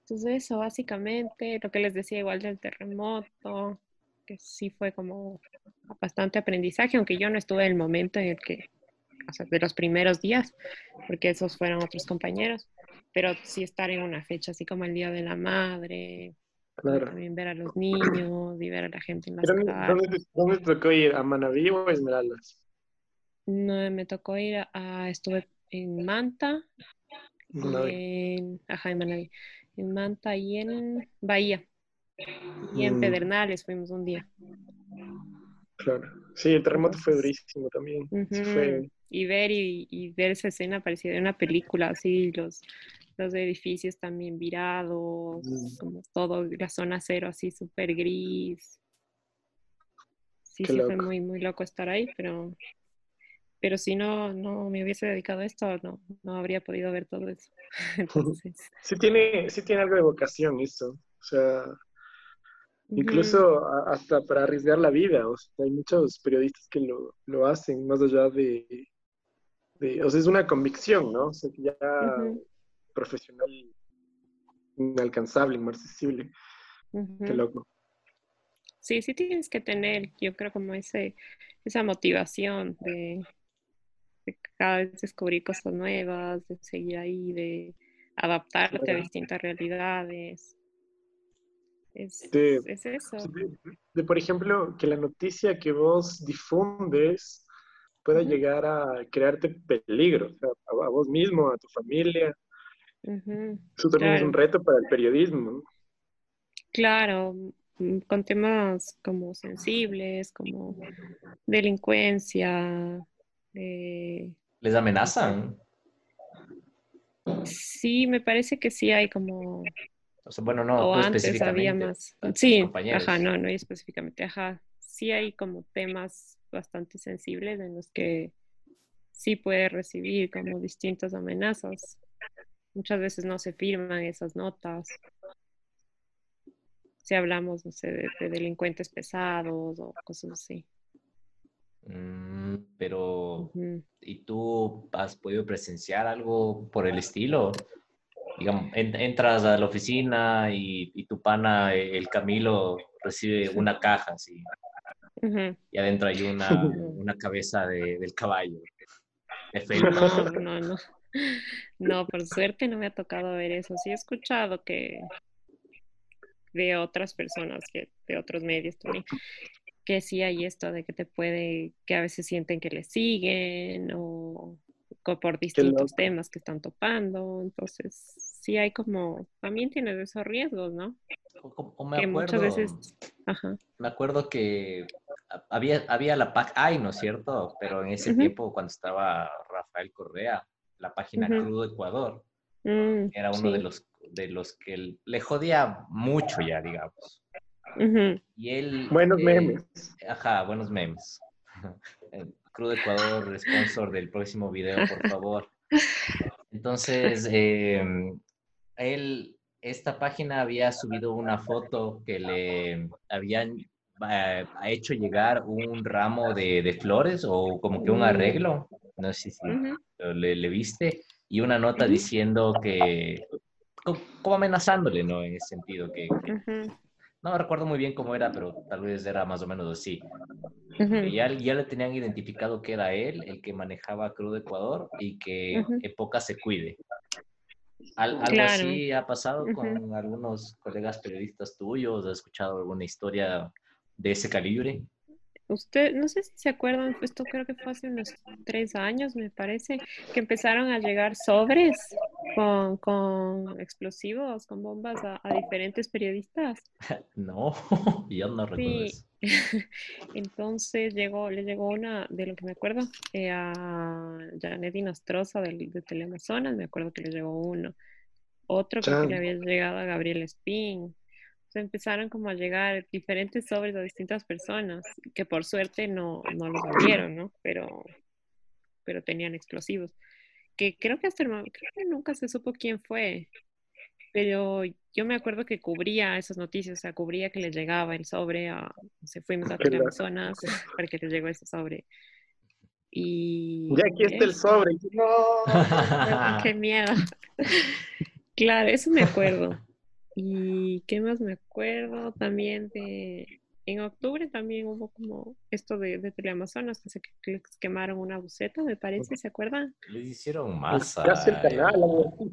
Entonces eso, básicamente, lo que les decía igual del terremoto, que sí fue como bastante aprendizaje, aunque yo no estuve en el momento en el que, o sea, de los primeros días, porque esos fueron otros compañeros, pero sí estar en una fecha así como el Día de la Madre, Claro. también ver a los niños y ver a la gente en las ¿Pero ¿Dónde, calles. dónde te, tocó ir? ¿A Manaví o a Esmeraldas? No, me tocó ir a, a- estuve en Manta, Manaví. en, ajá, en Manaví, en Manta y en Bahía, y en Mm. Pedernales fuimos un día. Claro. Sí, el terremoto fue durísimo también. Sí fue- Y ver y, y ver esa escena parecida de una película, así los, los edificios también virados, Mm. como todo, la zona cero así súper gris. Sí, Qué sí fue loco. muy, muy loco estar ahí, pero, pero si no, no me hubiese dedicado a esto, no, no habría podido ver todo eso. Entonces, Sí tiene, sí tiene algo de vocación eso. O sea, incluso a- hasta para arriesgar la vida. O sea, hay muchos periodistas que lo, lo hacen más allá de, de- O sea, es una convicción, ¿no? O sea, que ya ujú, profesional inalcanzable, inaccesible. Ujú. Qué loco. Sí, sí tienes que tener, yo creo, como ese, esa motivación de, de cada vez descubrir cosas nuevas, de seguir ahí, de adaptarte a distintas realidades. Es, es eso. De, de, por ejemplo, que la noticia que vos difundes pueda llegar a crearte peligro, o sea, a, a vos mismo, a tu familia. Eso también es un Claro. reto para el periodismo. ¿no? Claro, mm, con temas como sensibles, como delincuencia. eh, ¿Les amenazan? sí, me parece que sí hay como O sea, bueno, no, O tú antes había específicamente. más. tus Sí, compañeros. ajá, no, no específicamente, ajá. Sí hay como temas bastante sensibles en los que sí puede recibir como distintas amenazas. Muchas veces no se firman esas notas. Si hablamos, no sé, de, de delincuentes pesados o cosas así. Mm, pero. ¿y tú has podido presenciar algo por el estilo? Digamos, en- entras a la oficina y, y tu pana, eh, el Camilo, recibe una caja así, y adentro hay una, una cabeza de- del caballo. de. No, no, no. No, por suerte no me ha tocado ver eso. Sí he escuchado que de otras personas, que de otros medios también, que sí hay esto de que te puede, que a veces sienten que le siguen o, por distintos temas que están topando. Entonces, sí hay como, también tienes esos riesgos, ¿no? O- o me Que muchas acuerdo, veces, ajá. me acuerdo que ha- había, había la PAC AI, ¿no es cierto? Pero en ese tiempo, cuando estaba Rafael Correa, la página. Crudo Ecuador, Mm, era uno de los, de los que le jodía mucho ya, digamos. Y él... Buenos eh, memes. Ajá, buenos memes. Eh, Crudo Ecuador, sponsor del próximo video, por favor. Entonces, eh, él, esta página había subido una foto que le habían eh, hecho llegar un ramo de, de flores o como que un Mm. arreglo, no sé si Ujú. le, le viste, y una nota diciendo que, co- como amenazándole, ¿no? En ese sentido, que, no recuerdo muy bien cómo era, pero tal vez era más o menos así. Ya, ya le tenían identificado que era él el que manejaba Crudo Ecuador y que. Epoca se cuide. Al- ¿Algo Claro. así ha pasado con algunos colegas periodistas tuyos? ¿Has escuchado alguna historia de ese calibre? Usted, no sé si se acuerdan, esto creo que fue hace unos tres años, me parece, que empezaron a llegar sobres con, con explosivos, con bombas a, a diferentes periodistas. No, yo no recuerdo Sí. eso. Entonces llegó, le llegó una, de lo que me acuerdo, eh, a Janet Inostroza del- de, Teleamazonas, me acuerdo que le llegó uno. Otro creo que le Chan. había llegado a Gabriel Espín. O sea, empezaron como a llegar diferentes sobres a distintas personas, que por suerte no, no los vendieron, ¿no? Pero, pero tenían explosivos. Que creo que hasta el mo- creo que nunca se supo quién fue. Pero yo me acuerdo que cubría esas noticias, o sea, cubría que les llegaba el sobre a, fuimos a. Teleamazonas para que les llegó ese sobre. Y Ya aquí está el sobre. No. Qué miedo. Claro, eso me acuerdo. ¿Y qué más me acuerdo? También de... En octubre también hubo como esto de, de Teleamazonas, que se que quemaron una buceta, me parece, ¿se acuerdan? Les hicieron masa. Casi el canal,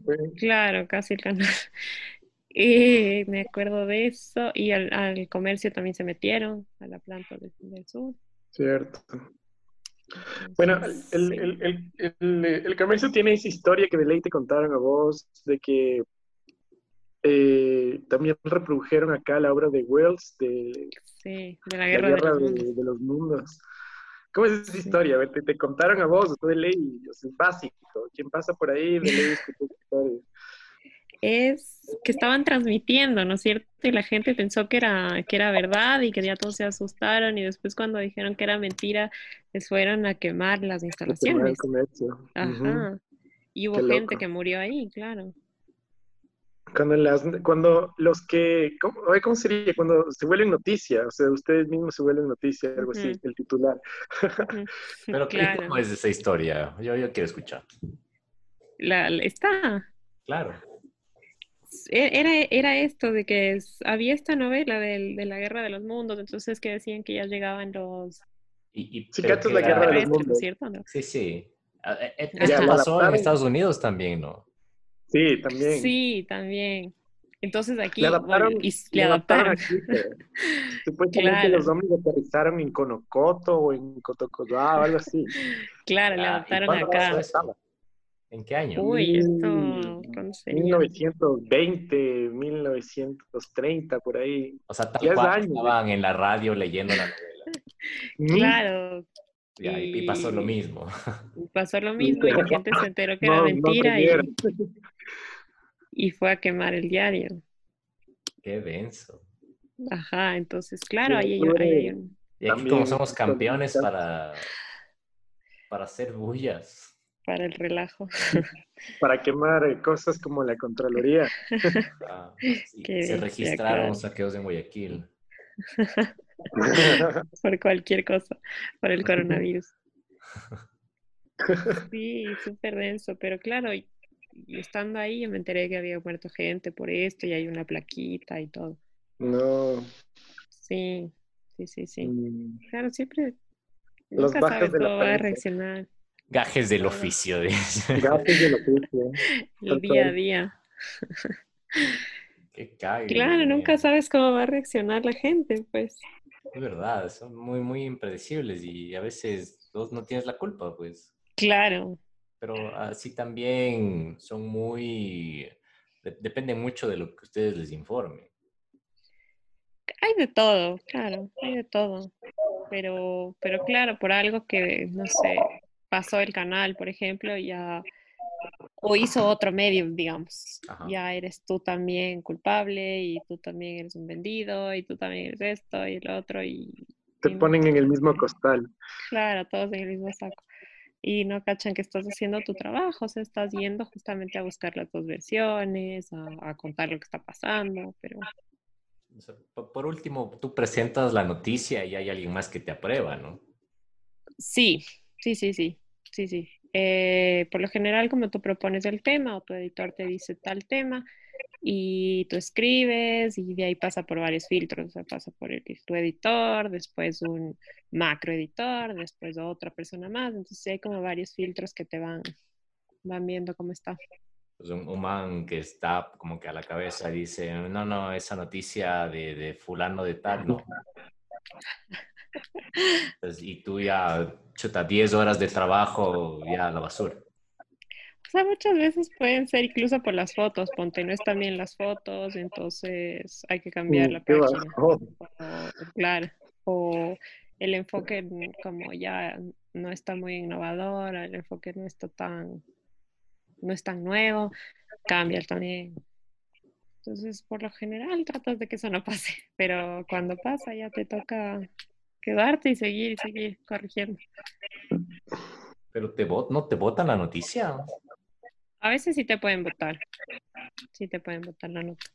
fue. Claro, casi el canal. Y me acuerdo de eso. Y al, al comercio también se metieron, a la planta del, del sur. Cierto. Bueno, Entonces, el, sí. el, el, el, el comercio tiene esa historia que de ley te contaron a vos, de que eh, también reprodujeron acá la obra de Wells de Sí, de la la guerra, guerra de los de, mundos. de los mundos. ¿Cómo es esa Sí. historia? Te, te contaron a vos, de ley, es básico. Quien pasa por ahí, de ley es que estaban transmitiendo, ¿no es cierto? Y la gente pensó que era, que era verdad y que ya todos se asustaron y después cuando dijeron que era mentira, les fueron a quemar las Quemar el instalaciones. Y hubo Qué gente loco. que murió ahí, claro. Cuando, las, cuando los que, ¿cómo, ¿cómo sería? Cuando se vuelven noticia, o sea, ustedes mismos se vuelven noticia, algo así, el titular. Pero ¿qué- Claro. ¿cómo es esa historia? Yo, yo quiero escuchar. La, está. Claro. E- Era, era esto de que es- había esta novela del- de la Guerra de los Mundos, entonces que decían que ya llegaban los Y, y- Sí, que la guerra de los extraterrestres, ¿no es mundos. cierto? ¿No? Sí, sí. Ah, eh, Ya, Esto pasó en. Estados Unidos también, ¿no? Sí, también. Sí, también. Entonces aquí Le adaptaron, bueno, y le le adaptaron. aquí, pues. Supuestamente Claro. los hombres aterrizaron en Conocoto o en Cotocodá o algo así. Claro, le Ah, ¿y adaptaron acá. ¿En qué año? Uy, esto, Mm, ¿cuándo sería? 1920, 1930, por ahí. O sea, tal cual años. estaban en la radio leyendo la novela. Claro, Ya, y, y pasó lo mismo. pasó lo mismo y la gente se enteró que era no mentira y, fue a quemar el diario. Qué denso. Ajá, entonces, claro, ahí hay, hay un... Y aquí También como somos campeones para, para hacer bullas. para el relajo. Para quemar eh, cosas como la Contraloría. Ah, sí, se registraron saqueos en Guayaquil. Por cualquier cosa, por el coronavirus. Sí, súper denso, pero claro, y, y estando ahí yo me enteré que había muerto gente por esto y hay una plaquita y todo. no. Sí, sí, sí, sí. mm, Claro, siempre Los nunca sabes de cómo va a reaccionar Gajes del oficio. dice. Gatos del oficio. el día a día. Qué cague. Claro, nunca sabes cómo va a reaccionar la gente, pues. Es verdad, son muy, muy impredecibles y a veces vos no tienes la culpa, pues. Claro, Pero así también son muy... de- depende mucho de lo que ustedes les informen. hay de todo, claro, hay de todo. Pero, pero claro, por algo que, no sé, pasó el canal, por ejemplo, ya, o hizo otro medio, digamos, Ajá. ya eres tú también culpable y tú también eres un vendido y tú también eres esto y el otro y Te y no ponen en el mismo costal. Claro, todos en el mismo saco. Y no cachan que estás haciendo tu trabajo, o sea, estás yendo justamente a buscar las dos versiones, a, a contar lo que está pasando, pero por último, tú presentas la noticia y hay alguien más que te aprueba, ¿no? sí, sí, sí, sí, sí, sí. Eh, por lo general, como tú propones el tema o tu editor te dice tal tema y tú escribes y de ahí pasa por varios filtros, o sea, pasa por el, tu editor, después un macro editor, después otra persona más, entonces hay como varios filtros que te van, van viendo cómo está. Pues un, un man que está como que a la cabeza dice, no, no, esa noticia de, de fulano de tal, no. Pues, y tú ya, chuta, 10 horas de trabajo ya a la basura. O sea, muchas veces pueden ser incluso por las fotos, ponte, no están bien las fotos, entonces hay que cambiar Mm, la página. O, claro, o el enfoque como ya no está muy innovador, el enfoque no está tan, no es tan nuevo, cambia también. Entonces, por lo general, tratas de que eso no pase, pero cuando pasa ya te toca quedarte y seguir y seguir corrigiendo. Pero te no te votan la noticia. A veces sí te pueden votar, sí te pueden votar la nota.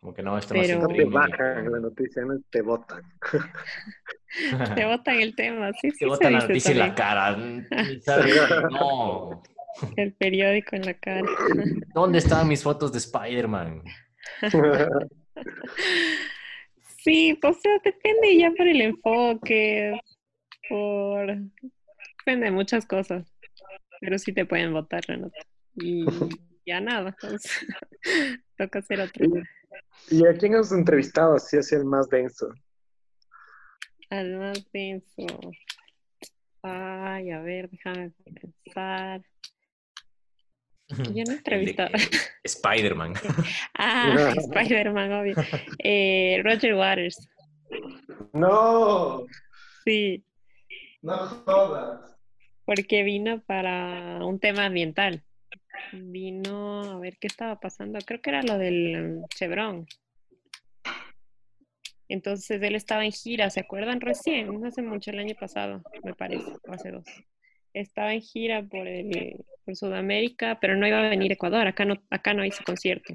Como que no, esto Pero- No te bajan la noticia, no te botan. Te votan el tema, sí, sí. Te se botan la noticia en la cara. No. El periódico en la cara. ¿Dónde están mis fotos de Spider-Man? Sí, pues o sea, depende ya por el enfoque, por... Depende de muchas cosas, pero sí te pueden votar la nota. Y ya nada, pues, toca hacer otro. ¿Y a quién has entrevistado así hacia el más denso? Al más denso. Ay, a ver, déjame pensar. Yo no he entrevistado. Spider-Man. Ah, Spider-Man, obvio. Eh, Roger Waters, No, sí, no jodas. porque vino para un tema ambiental. Vino a ver qué estaba pasando. Creo que era lo del um, Chevron. Entonces él estaba en gira, ¿se acuerdan? Recién, no hace mucho, el año pasado, me parece, o hace dos. Estaba en gira por, el, por Sudamérica, pero no iba a venir a Ecuador, acá no, acá no hizo concierto.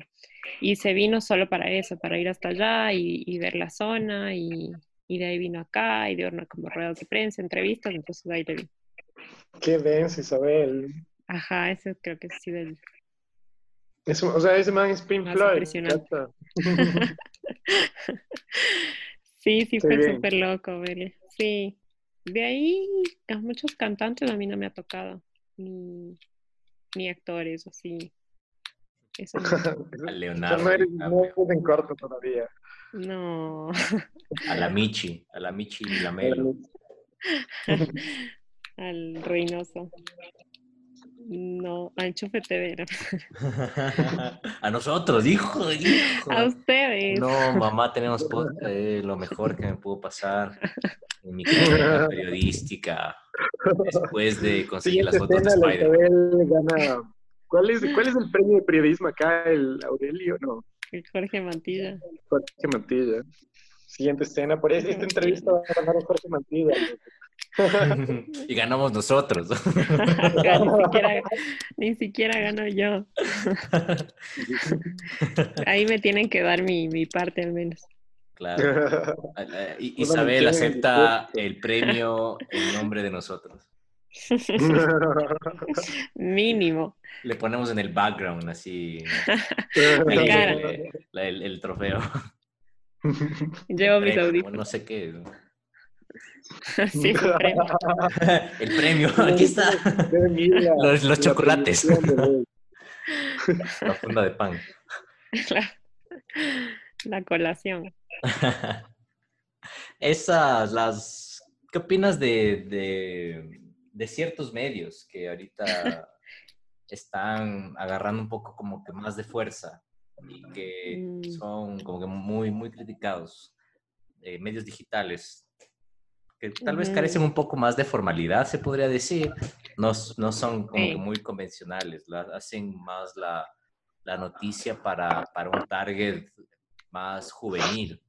Y se vino solo para eso, para ir hasta allá y, y ver la zona, y, y de ahí vino acá, y dio una como ruedas de prensa, entrevistas, entonces ahí le vi. Qué denso, Isabel. Ajá, ese creo que sí del... Es, o sea, ese man es Pink Floyd. Sí, sí, fue súper loco, verle. Sí. De ahí, a muchos cantantes a mí no me ha tocado. Ni, ni actores, así. Eso no. A Leonardo. no eres, eres en corto todavía. No. A la Michi, a la Michi y la Melo. Al Reynoso. No, a Enchufe TV. no. a nosotros, hijo, hijo. A ustedes. No, mamá, tenemos podcast, eh, lo mejor que me pudo pasar en mi carrera periodística después de conseguir las fotos de Spider. Gana. ¿Cuál es, ¿Cuál es el premio de periodismo acá? ¿El Aurelio? No, El Jorge Mantilla. Jorge Mantilla. Siguiente escena. Por eso esta entrevista va a ganar a Jorge Mantilla. y ganamos nosotros. ni, siquiera, ni siquiera gano yo. Ahí me tienen que dar mi, mi parte al menos. claro. Eh, I- Isabel acepta el premio en nombre de nosotros. Mínimo. Le ponemos en el background así eh, el, el trofeo. Llevo mis audífonos. no sé qué. Sí, fue premio. El premio, aquí está. Los- los chocolates. La funda de pan. La, la colación. Esas, las. ¿Qué opinas de, de, de ciertos medios que ahorita están agarrando un poco como que más de fuerza y que Mm. son como que muy, muy criticados? Eh, medios digitales que tal vez carecen un poco más de formalidad, se podría decir. No, no son como que Sí. muy convencionales, la- hacen más la, la noticia para, para un target más juvenil.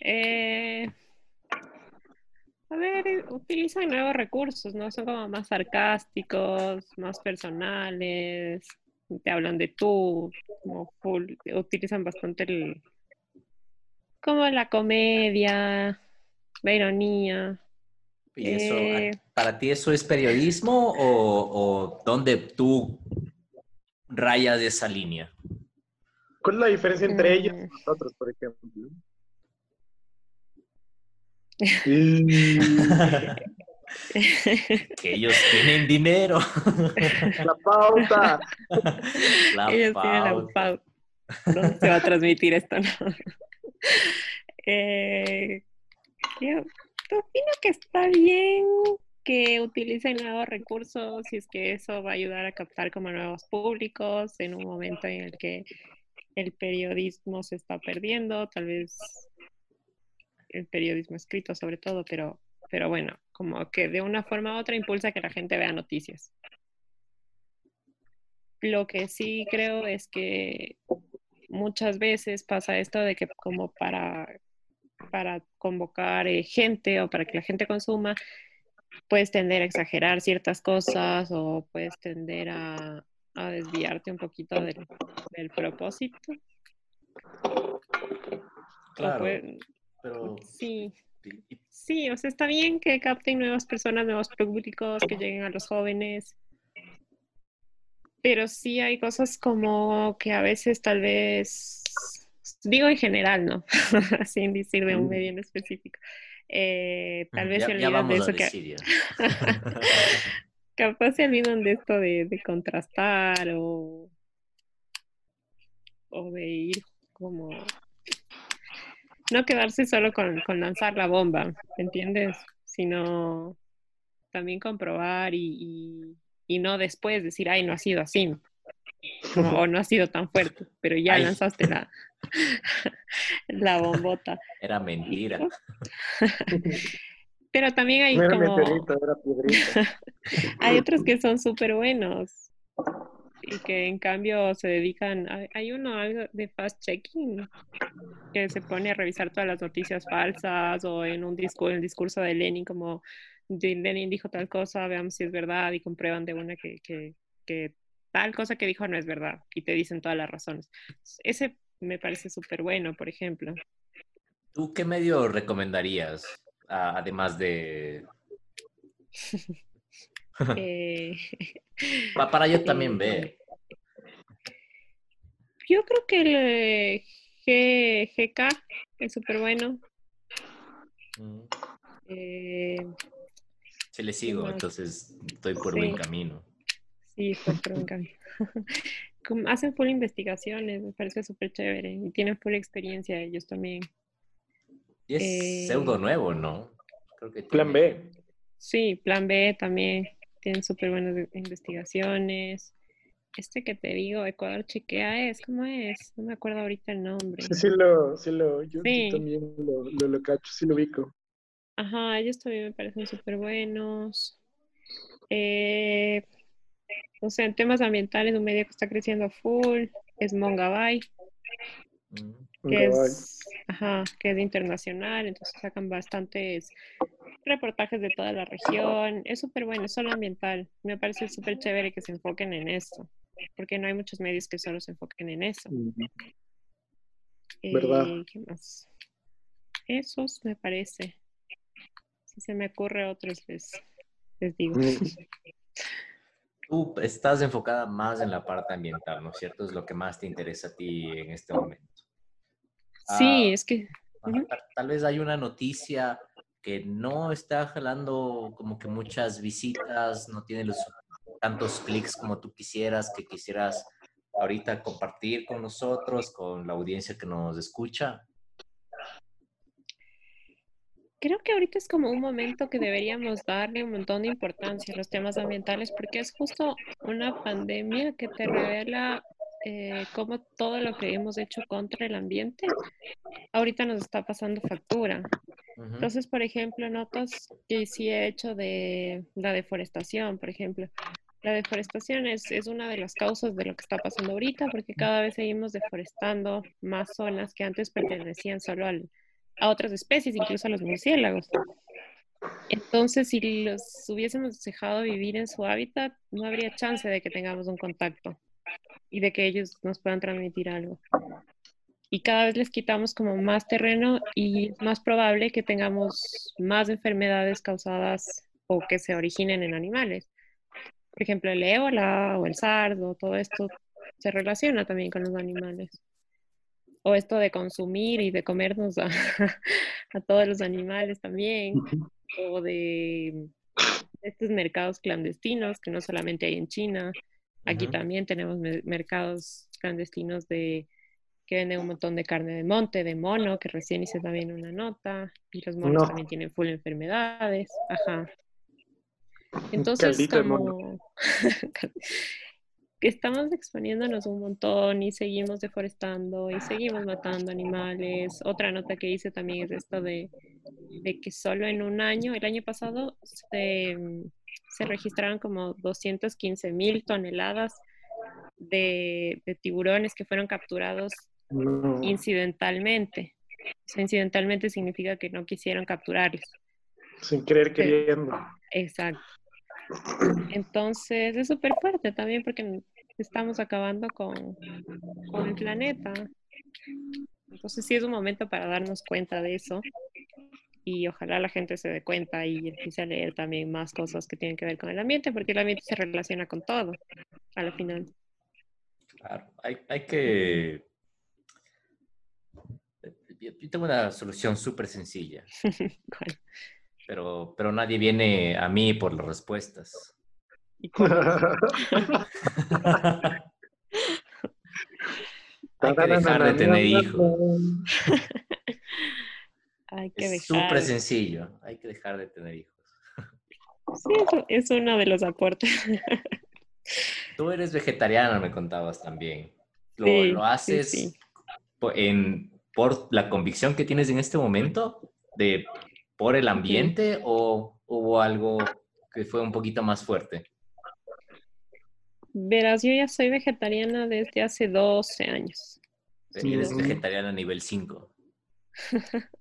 Eh, a ver, eh, utilizan nuevos recursos, ¿no? Son como más sarcásticos, más personales, te hablan de tú, como full, utilizan bastante el, como la comedia, la ironía. ¿Y eso, Eh. para ti eso es periodismo o, o dónde tú rayas esa línea? ¿Cuál es la diferencia entre ellos Mm. y nosotros, por ejemplo? Que ellos tienen dinero. la pauta. La Ellos tienen la pauta. ¿Dónde se va a transmitir esto? No? Eh, yo opino que está bien que utilicen nuevos recursos si es que eso va a ayudar a captar como nuevos públicos en un momento en el que el periodismo se está perdiendo, tal vez el periodismo escrito sobre todo, pero, pero bueno, como que de una forma u otra impulsa que la gente vea noticias. Lo que sí creo es que muchas veces pasa esto de que como para, para convocar eh, gente o para que la gente consuma, puedes tender a exagerar ciertas cosas o puedes tender a, a desviarte un poquito del, del propósito. Claro, puede- pero... sí, sí, o sea, está bien que capten nuevas personas, nuevos públicos, que lleguen a los jóvenes. Pero sí hay cosas como que a veces tal vez, digo en general, ¿no? Sin decir de un medio en específico. Eh, tal vez ya, se olvidan de eso que capaz se olvidan de esto de, de contrastar o, o de ir como no quedarse solo con, con lanzar la bomba, ¿entiendes? Sino también comprobar y, y, y no después decir, ay, no ha sido así, o, o no ha sido tan fuerte, pero ya Ay. lanzaste la, la bombota. Era mentira. Pero también hay No como... era. Hay otros que son súper buenos y que en cambio se dedican, hay- hay uno algo de fast checking que se pone a revisar todas las noticias falsas o en un discurso, el discurso de Lenin como Lenin dijo tal cosa, veamos si es verdad y comprueban de una que, que, que tal cosa que dijo no es verdad y te dicen todas las razones. Ese me parece súper bueno, por ejemplo. ¿Tú qué medio recomendarías? además de... Eh, pa- para yo también Eh, ver. Yo creo que el eh, G- GK es súper bueno. Mm. Eh, Sí le sigo, entonces estoy por buen camino. sí, está súper bacán. Como Hacen full investigaciones, me parece súper chévere. Y tienen full experiencia ellos también. Y es Eh, pseudo nuevo, ¿no? Creo que Plan tiene- B. Sí, Plan B también. Tienen súper buenas investigaciones. Este que te digo, Ecuador Chequea es, ¿cómo es? No me acuerdo ahorita el nombre. Sí, sí lo, sí lo, yo, también lo, lo, lo cacho, sí lo ubico. Ajá, ellos también me parecen súper buenos. Eh, o sea, en temas ambientales, un medio que está creciendo a full es Mongabay, Mm. que es, ajá, que es internacional, entonces sacan bastantes reportajes de toda la región. Es súper bueno, es solo ambiental. Me parece súper chévere que se enfoquen en esto, porque no hay muchos medios que solo se enfoquen en eso. Mm. ¿Verdad? Eh, ¿qué más? Esos me parece. Si se me ocurre otros, les, les digo. Mm. Tú estás enfocada más en la parte ambiental, ¿no es cierto? Es lo que más te interesa a ti en este momento. Sí, Ah, es que tal vez hay una noticia que no está jalando como que muchas visitas, no tiene los tantos clics como tú quisieras, que quisieras ahorita compartir con nosotros, con la audiencia que nos escucha. Creo que ahorita es como un momento que deberíamos darle un montón de importancia a los temas ambientales porque es justo una pandemia que te revela eh, cómo todo lo que hemos hecho contra el ambiente ahorita nos está pasando factura. Entonces, por ejemplo, notas que sí he hecho de la deforestación, por ejemplo. La deforestación es, es una de las causas de lo que está pasando ahorita, porque cada vez seguimos deforestando más zonas que antes pertenecían solo al- a otras especies, incluso a los murciélagos. Entonces, si los hubiésemos dejado vivir en su hábitat, no habría chance de que tengamos un contacto y de que ellos nos puedan transmitir algo y cada vez les quitamos como más terreno y es más probable que tengamos más enfermedades causadas o que se originen en animales. Por ejemplo, el ébola o el SARS o todo esto se relaciona también con los animales. O esto de consumir y de comernos a, a todos los animales también. O de estos mercados clandestinos que no solamente hay en China. Aquí también tenemos me- mercados clandestinos de que venden un montón de carne de monte, de mono, que recién hice también una nota, y los monos No. también tienen full enfermedades, ajá. Entonces, como que estamos exponiéndonos un montón y seguimos deforestando y seguimos matando animales. Otra nota que hice también es esto de, de que solo en un año, el año pasado, se, se registraron como 215 mil toneladas de, de tiburones que fueron capturados No. incidentalmente. O sea, incidentalmente significa que no quisieron capturarlos. Sin querer queriendo. Exacto. Entonces es súper fuerte también porque estamos acabando con, con el planeta. Entonces sí es un momento para darnos cuenta de eso y ojalá la gente se dé cuenta y empiece a leer también más cosas que tienen que ver con el ambiente porque el ambiente se relaciona con todo a la final. Claro, hay, hay que... Yo tengo una solución súper sencilla, ¿Cuál? Pero, pero nadie viene a mí por las respuestas. Hay que dejar de tener hijos. Hay que Es súper sencillo, hay que dejar de tener hijos. Sí, eso es uno de los aportes. Tú eres vegetariana, me contabas también. ¿Lo, Sí, lo sí, haces sí. en, por la convicción que tienes en este momento? De, ¿Por el ambiente o hubo algo que fue un poquito más fuerte? Verás, yo ya soy vegetariana desde hace 12 años. Sí, Eres ¿no? vegetariana nivel 5.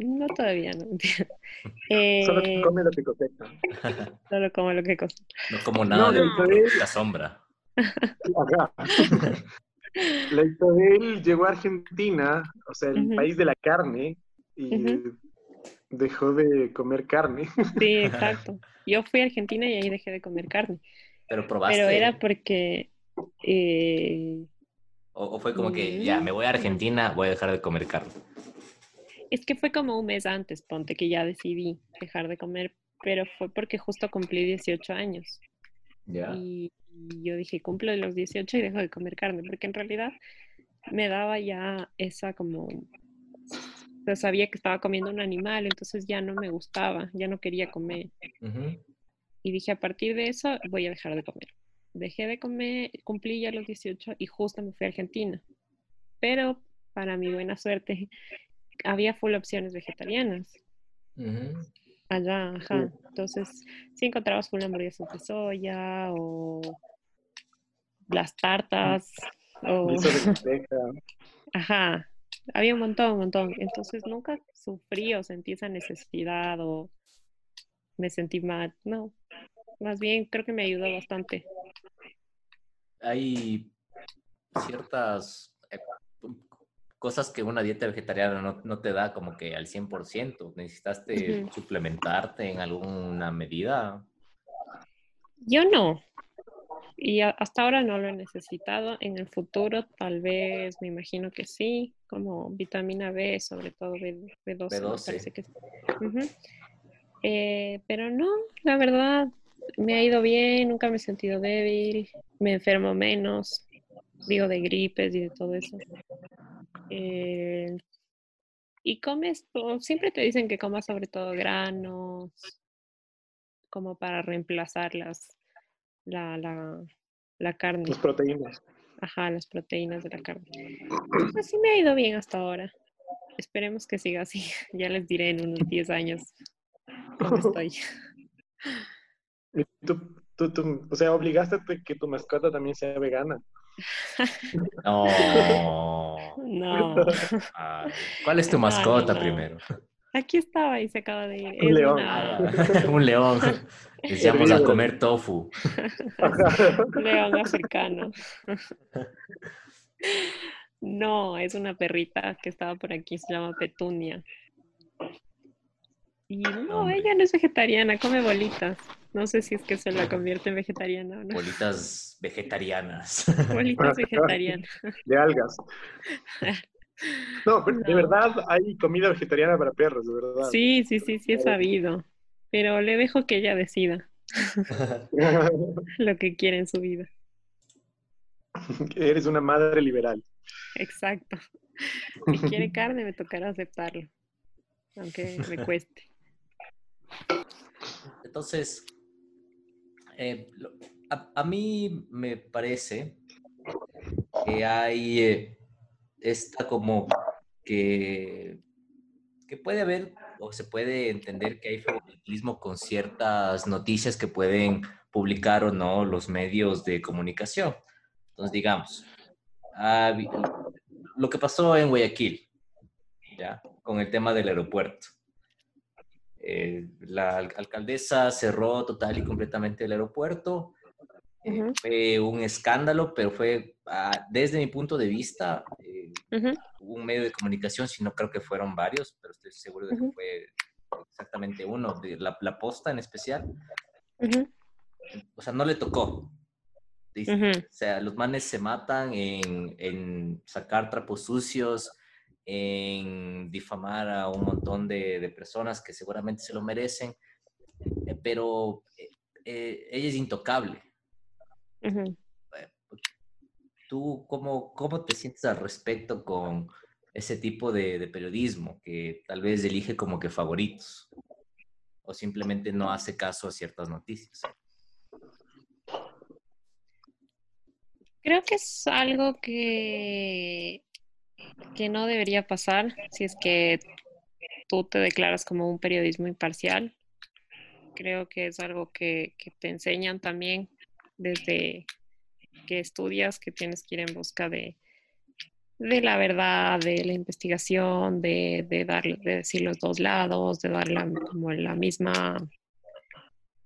No todavía, no. mentira. Solo Eh, come lo que cosecha. solo como lo que cosa. No como nada de No, no. la sombra. Ajá. La Isabel llegó a Argentina, o sea, el país de la carne, y. dejó de comer carne. Sí, exacto. Yo fui a Argentina y ahí dejé de comer carne. Pero probaste. Pero era porque eh, ¿O, o fue como que ya me voy a Argentina, voy a dejar de comer carne? Es que fue como un mes antes, ponte, que ya decidí dejar de comer, pero fue porque justo cumplí 18 años. Ya. Y, y yo dije, cumplo los 18 y dejo de comer carne, porque en realidad me daba ya esa como, sea, sabía que estaba comiendo un animal, entonces ya no me gustaba, ya no quería comer. Y dije, a partir de eso voy a dejar de comer. Dejé de comer, cumplí ya los 18 y justo me fui a Argentina. Pero para mi buena suerte, había full opciones vegetarianas allá, ajá. Entonces, si encontrabas full hamburguesas de soya o las tartas o... Ajá, había un montón, un montón. Entonces nunca sufrí o sentí esa necesidad o me sentí mal. No, más bien creo que me ayudó bastante. Hay ciertas eh, cosas que una dieta vegetariana no, no te da como que al 100%. ¿Necesitaste suplementarte en alguna medida? Yo no. Y a- hasta ahora no lo he necesitado. En el futuro tal vez, me imagino que sí, como vitamina B, sobre todo B, B12, me B12. parece que sí. Eh, pero no, la verdad, me ha ido bien, nunca me he sentido débil, me enfermo menos, digo de gripes y de todo eso. Eh, y comes, siempre te dicen que comas sobre todo granos, como para reemplazar las, la, la, la carne, Las proteínas. ajá, las proteínas de la carne. Entonces sí me ha ido bien hasta ahora. Esperemos que siga así. Ya les diré en unos 10 años cómo estoy. Y tú, tú, tú- o sea, obligaste a que tu mascota también sea vegana. No. No, Ay, ¿Cuál es tu No, no, mascota no. primero? Aquí estaba y se acaba de ir. Un Es león. una- Un león. Les llamamos a comer tofu. un león africano. No, es una perrita que estaba por aquí, se llama Petunia. Y no, Hombre. ella no es vegetariana, come bolitas. No sé si es que se la convierte en vegetariana o no. Bolitas vegetarianas. Bolitas vegetarianas. de algas. No, pero de verdad hay comida vegetariana para perros, de verdad. Sí, sí, sí, sí he sabido. Pero le dejo que ella decida lo que quiere en su vida. Eres una madre liberal. Exacto. Si quiere carne, me tocará aceptarlo. Aunque me cueste. Entonces, eh, a mí me parece que hay eh, esta como que, que puede haber o se puede entender que hay favoritismo con ciertas noticias que pueden publicar o no los medios de comunicación. Entonces, digamos, ah, lo que pasó en Guayaquil, ¿ya? Con el tema del aeropuerto. Eh, la al- alcaldesa cerró total y completamente el aeropuerto. Fue un escándalo, pero fue, ah, desde mi punto de vista, eh, un medio de comunicación, si no creo que fueron varios, pero estoy seguro de que fue exactamente uno, de la, la posta en especial. O sea, no le tocó. O sea, los manes se matan en, en sacar trapos sucios, en difamar a un montón de, de personas que seguramente se lo merecen, eh, pero eh, eh, ella es intocable. Ujú. ¿Tú cómo, cómo te sientes al respecto con ese tipo de, de periodismo que tal vez elige como que favoritos o simplemente no hace caso a ciertas noticias? Creo que es algo que, que no debería pasar si es que tú te declaras como un periodismo imparcial. Creo que es algo que, que te enseñan también desde que estudias, que tienes que ir en busca de, de la verdad, de la investigación, de, de, de decir los dos lados, de dar la, como la misma,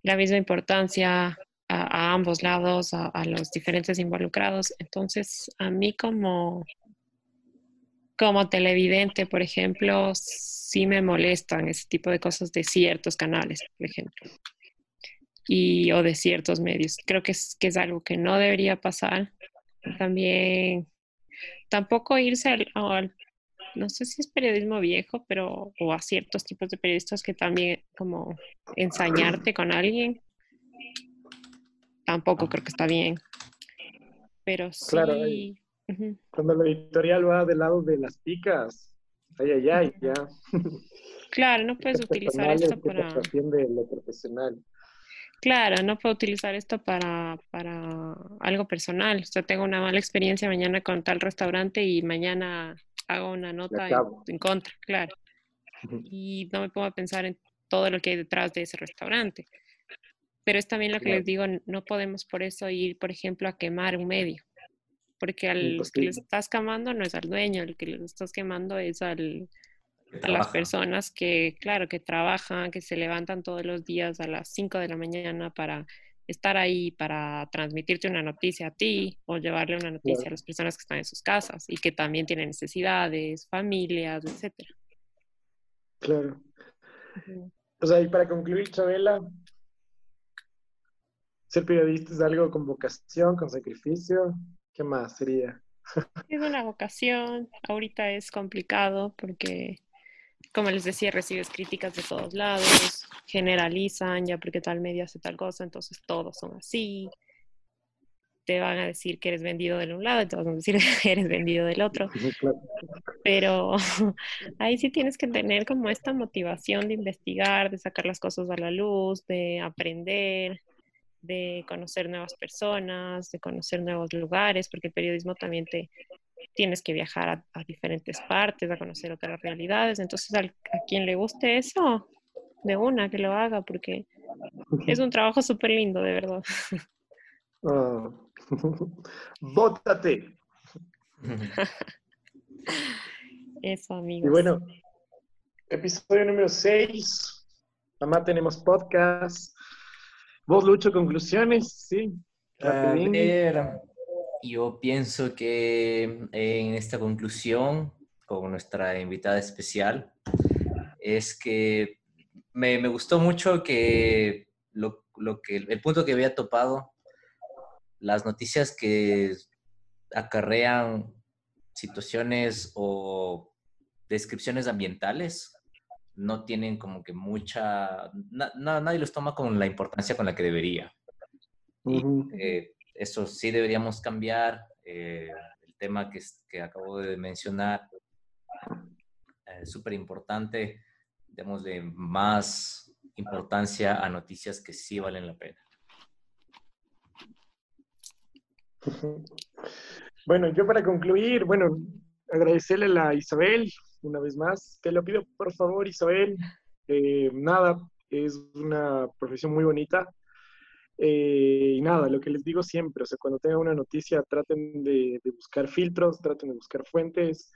la misma importancia a, a ambos lados, a, a, los diferentes involucrados. Entonces, a mí como, como televidente, por ejemplo, sí me molestan ese tipo de cosas de ciertos canales, por ejemplo, y, o de ciertos medios. Creo que es, que es algo que no debería pasar. También tampoco irse al, al- no sé si es periodismo viejo, pero o a ciertos tipos de periodistas que también como ensañarte con alguien, tampoco creo que está bien. Pero sí, Claro, Cuando la editorial va del lado de las picas, ay, ay, ay, ya. claro, no puedes utilizar esto para, lo profesional. Claro, no puedo utilizar esto para, para algo personal. O sea, tengo una mala experiencia mañana con tal restaurante y mañana hago una nota en, contra, claro. y no me pongo a pensar en todo lo que hay detrás de ese restaurante. Pero es también lo que les digo, no podemos por eso ir, por ejemplo, a quemar un medio, porque a los que Imposible. estás quemando no es al dueño, el que les estás quemando es al, a las personas que, claro, que trabajan, que se levantan todos los días a las 5 de la mañana para estar ahí, para transmitirte una noticia a ti o llevarle una noticia a las personas que están en sus casas y que también tienen necesidades, familias, etcétera. Claro. O sea, y para concluir, Chabela, ser periodista es algo con vocación, con sacrificio. ¿Qué más sería? Es una vocación, ahorita es complicado porque, como les decía, recibes críticas de todos lados, generalizan ya porque tal medio hace tal cosa, entonces todos son así. Te van a decir que eres vendido del un lado y te van a decir que eres vendido del otro, pero ahí sí tienes que tener como esta motivación de investigar, de sacar las cosas a la luz, de aprender, de conocer nuevas personas, de conocer nuevos lugares, porque el periodismo también te tienes que viajar a, a diferentes partes, a conocer otras realidades. Entonces, al- a quien le guste eso, de una, que lo haga, porque es un trabajo súper lindo, de verdad. Ah. Bótate. Eso, Y amigos. bueno, episodio número 6. Mamá, tenemos podcast. Vos, Lucho, conclusiones, sí. A ver, yo pienso que en esta conclusión, con nuestra invitada especial, es que me, me gustó mucho que lo, lo que el punto que había topado, las noticias que acarrean situaciones o descripciones ambientales no tienen como que mucha, na- na- nadie los toma con la importancia con la que debería. Y eh, eso sí deberíamos cambiar. eh, el tema que, acabo de mencionar es súper importante. Démosle más importancia a noticias que sí valen la pena. Bueno, yo para concluir, bueno, agradecerle a Isabel una vez más. Te lo pido por favor, Isabel. Eh, nada, es una profesión muy bonita. Eh, y nada, lo que les digo siempre, o sea, cuando tengan una noticia, traten de, de buscar filtros, traten de buscar fuentes.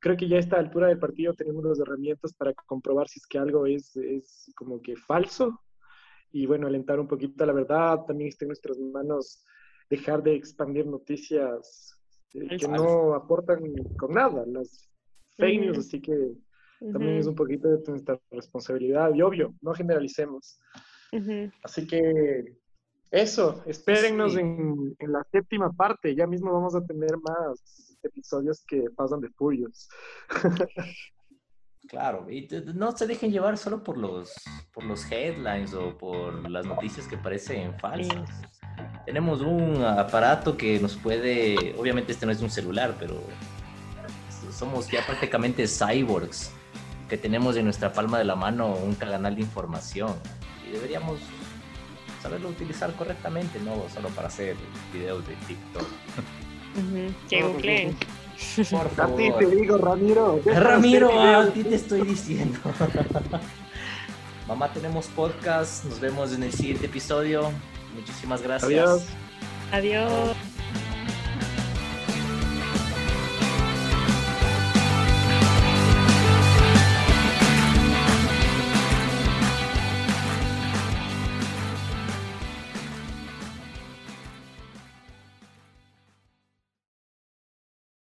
Creo que ya a esta altura del partido tenemos las herramientas para comprobar si es que algo es, es como que falso. Y bueno, alentar un poquito a la verdad. También está en nuestras manos dejar de expandir noticias eh, que no aportan con nada, las fake news, Ujú. así que también es un poquito de nuestra responsabilidad y obvio, no generalicemos. ujú. Así que eso, espérennos Sí. en, en la séptima parte, ya mismo vamos a tener más episodios que pasan de Furious. Claro, y no se dejen llevar solo por los, por los headlines o por las noticias que parecen falsas. Tenemos un aparato que nos puede, obviamente este no es un celular, pero somos ya prácticamente cyborgs que tenemos en nuestra palma de la mano un canal de información y deberíamos saberlo utilizar correctamente, no solo para hacer videos de TikTok. Que. Por A ti favor. te digo, Ramiro. Ramiro, a ti te estoy diciendo. Mamá, tenemos podcast. Nos vemos en el siguiente episodio. Muchísimas gracias. Adiós. Adiós.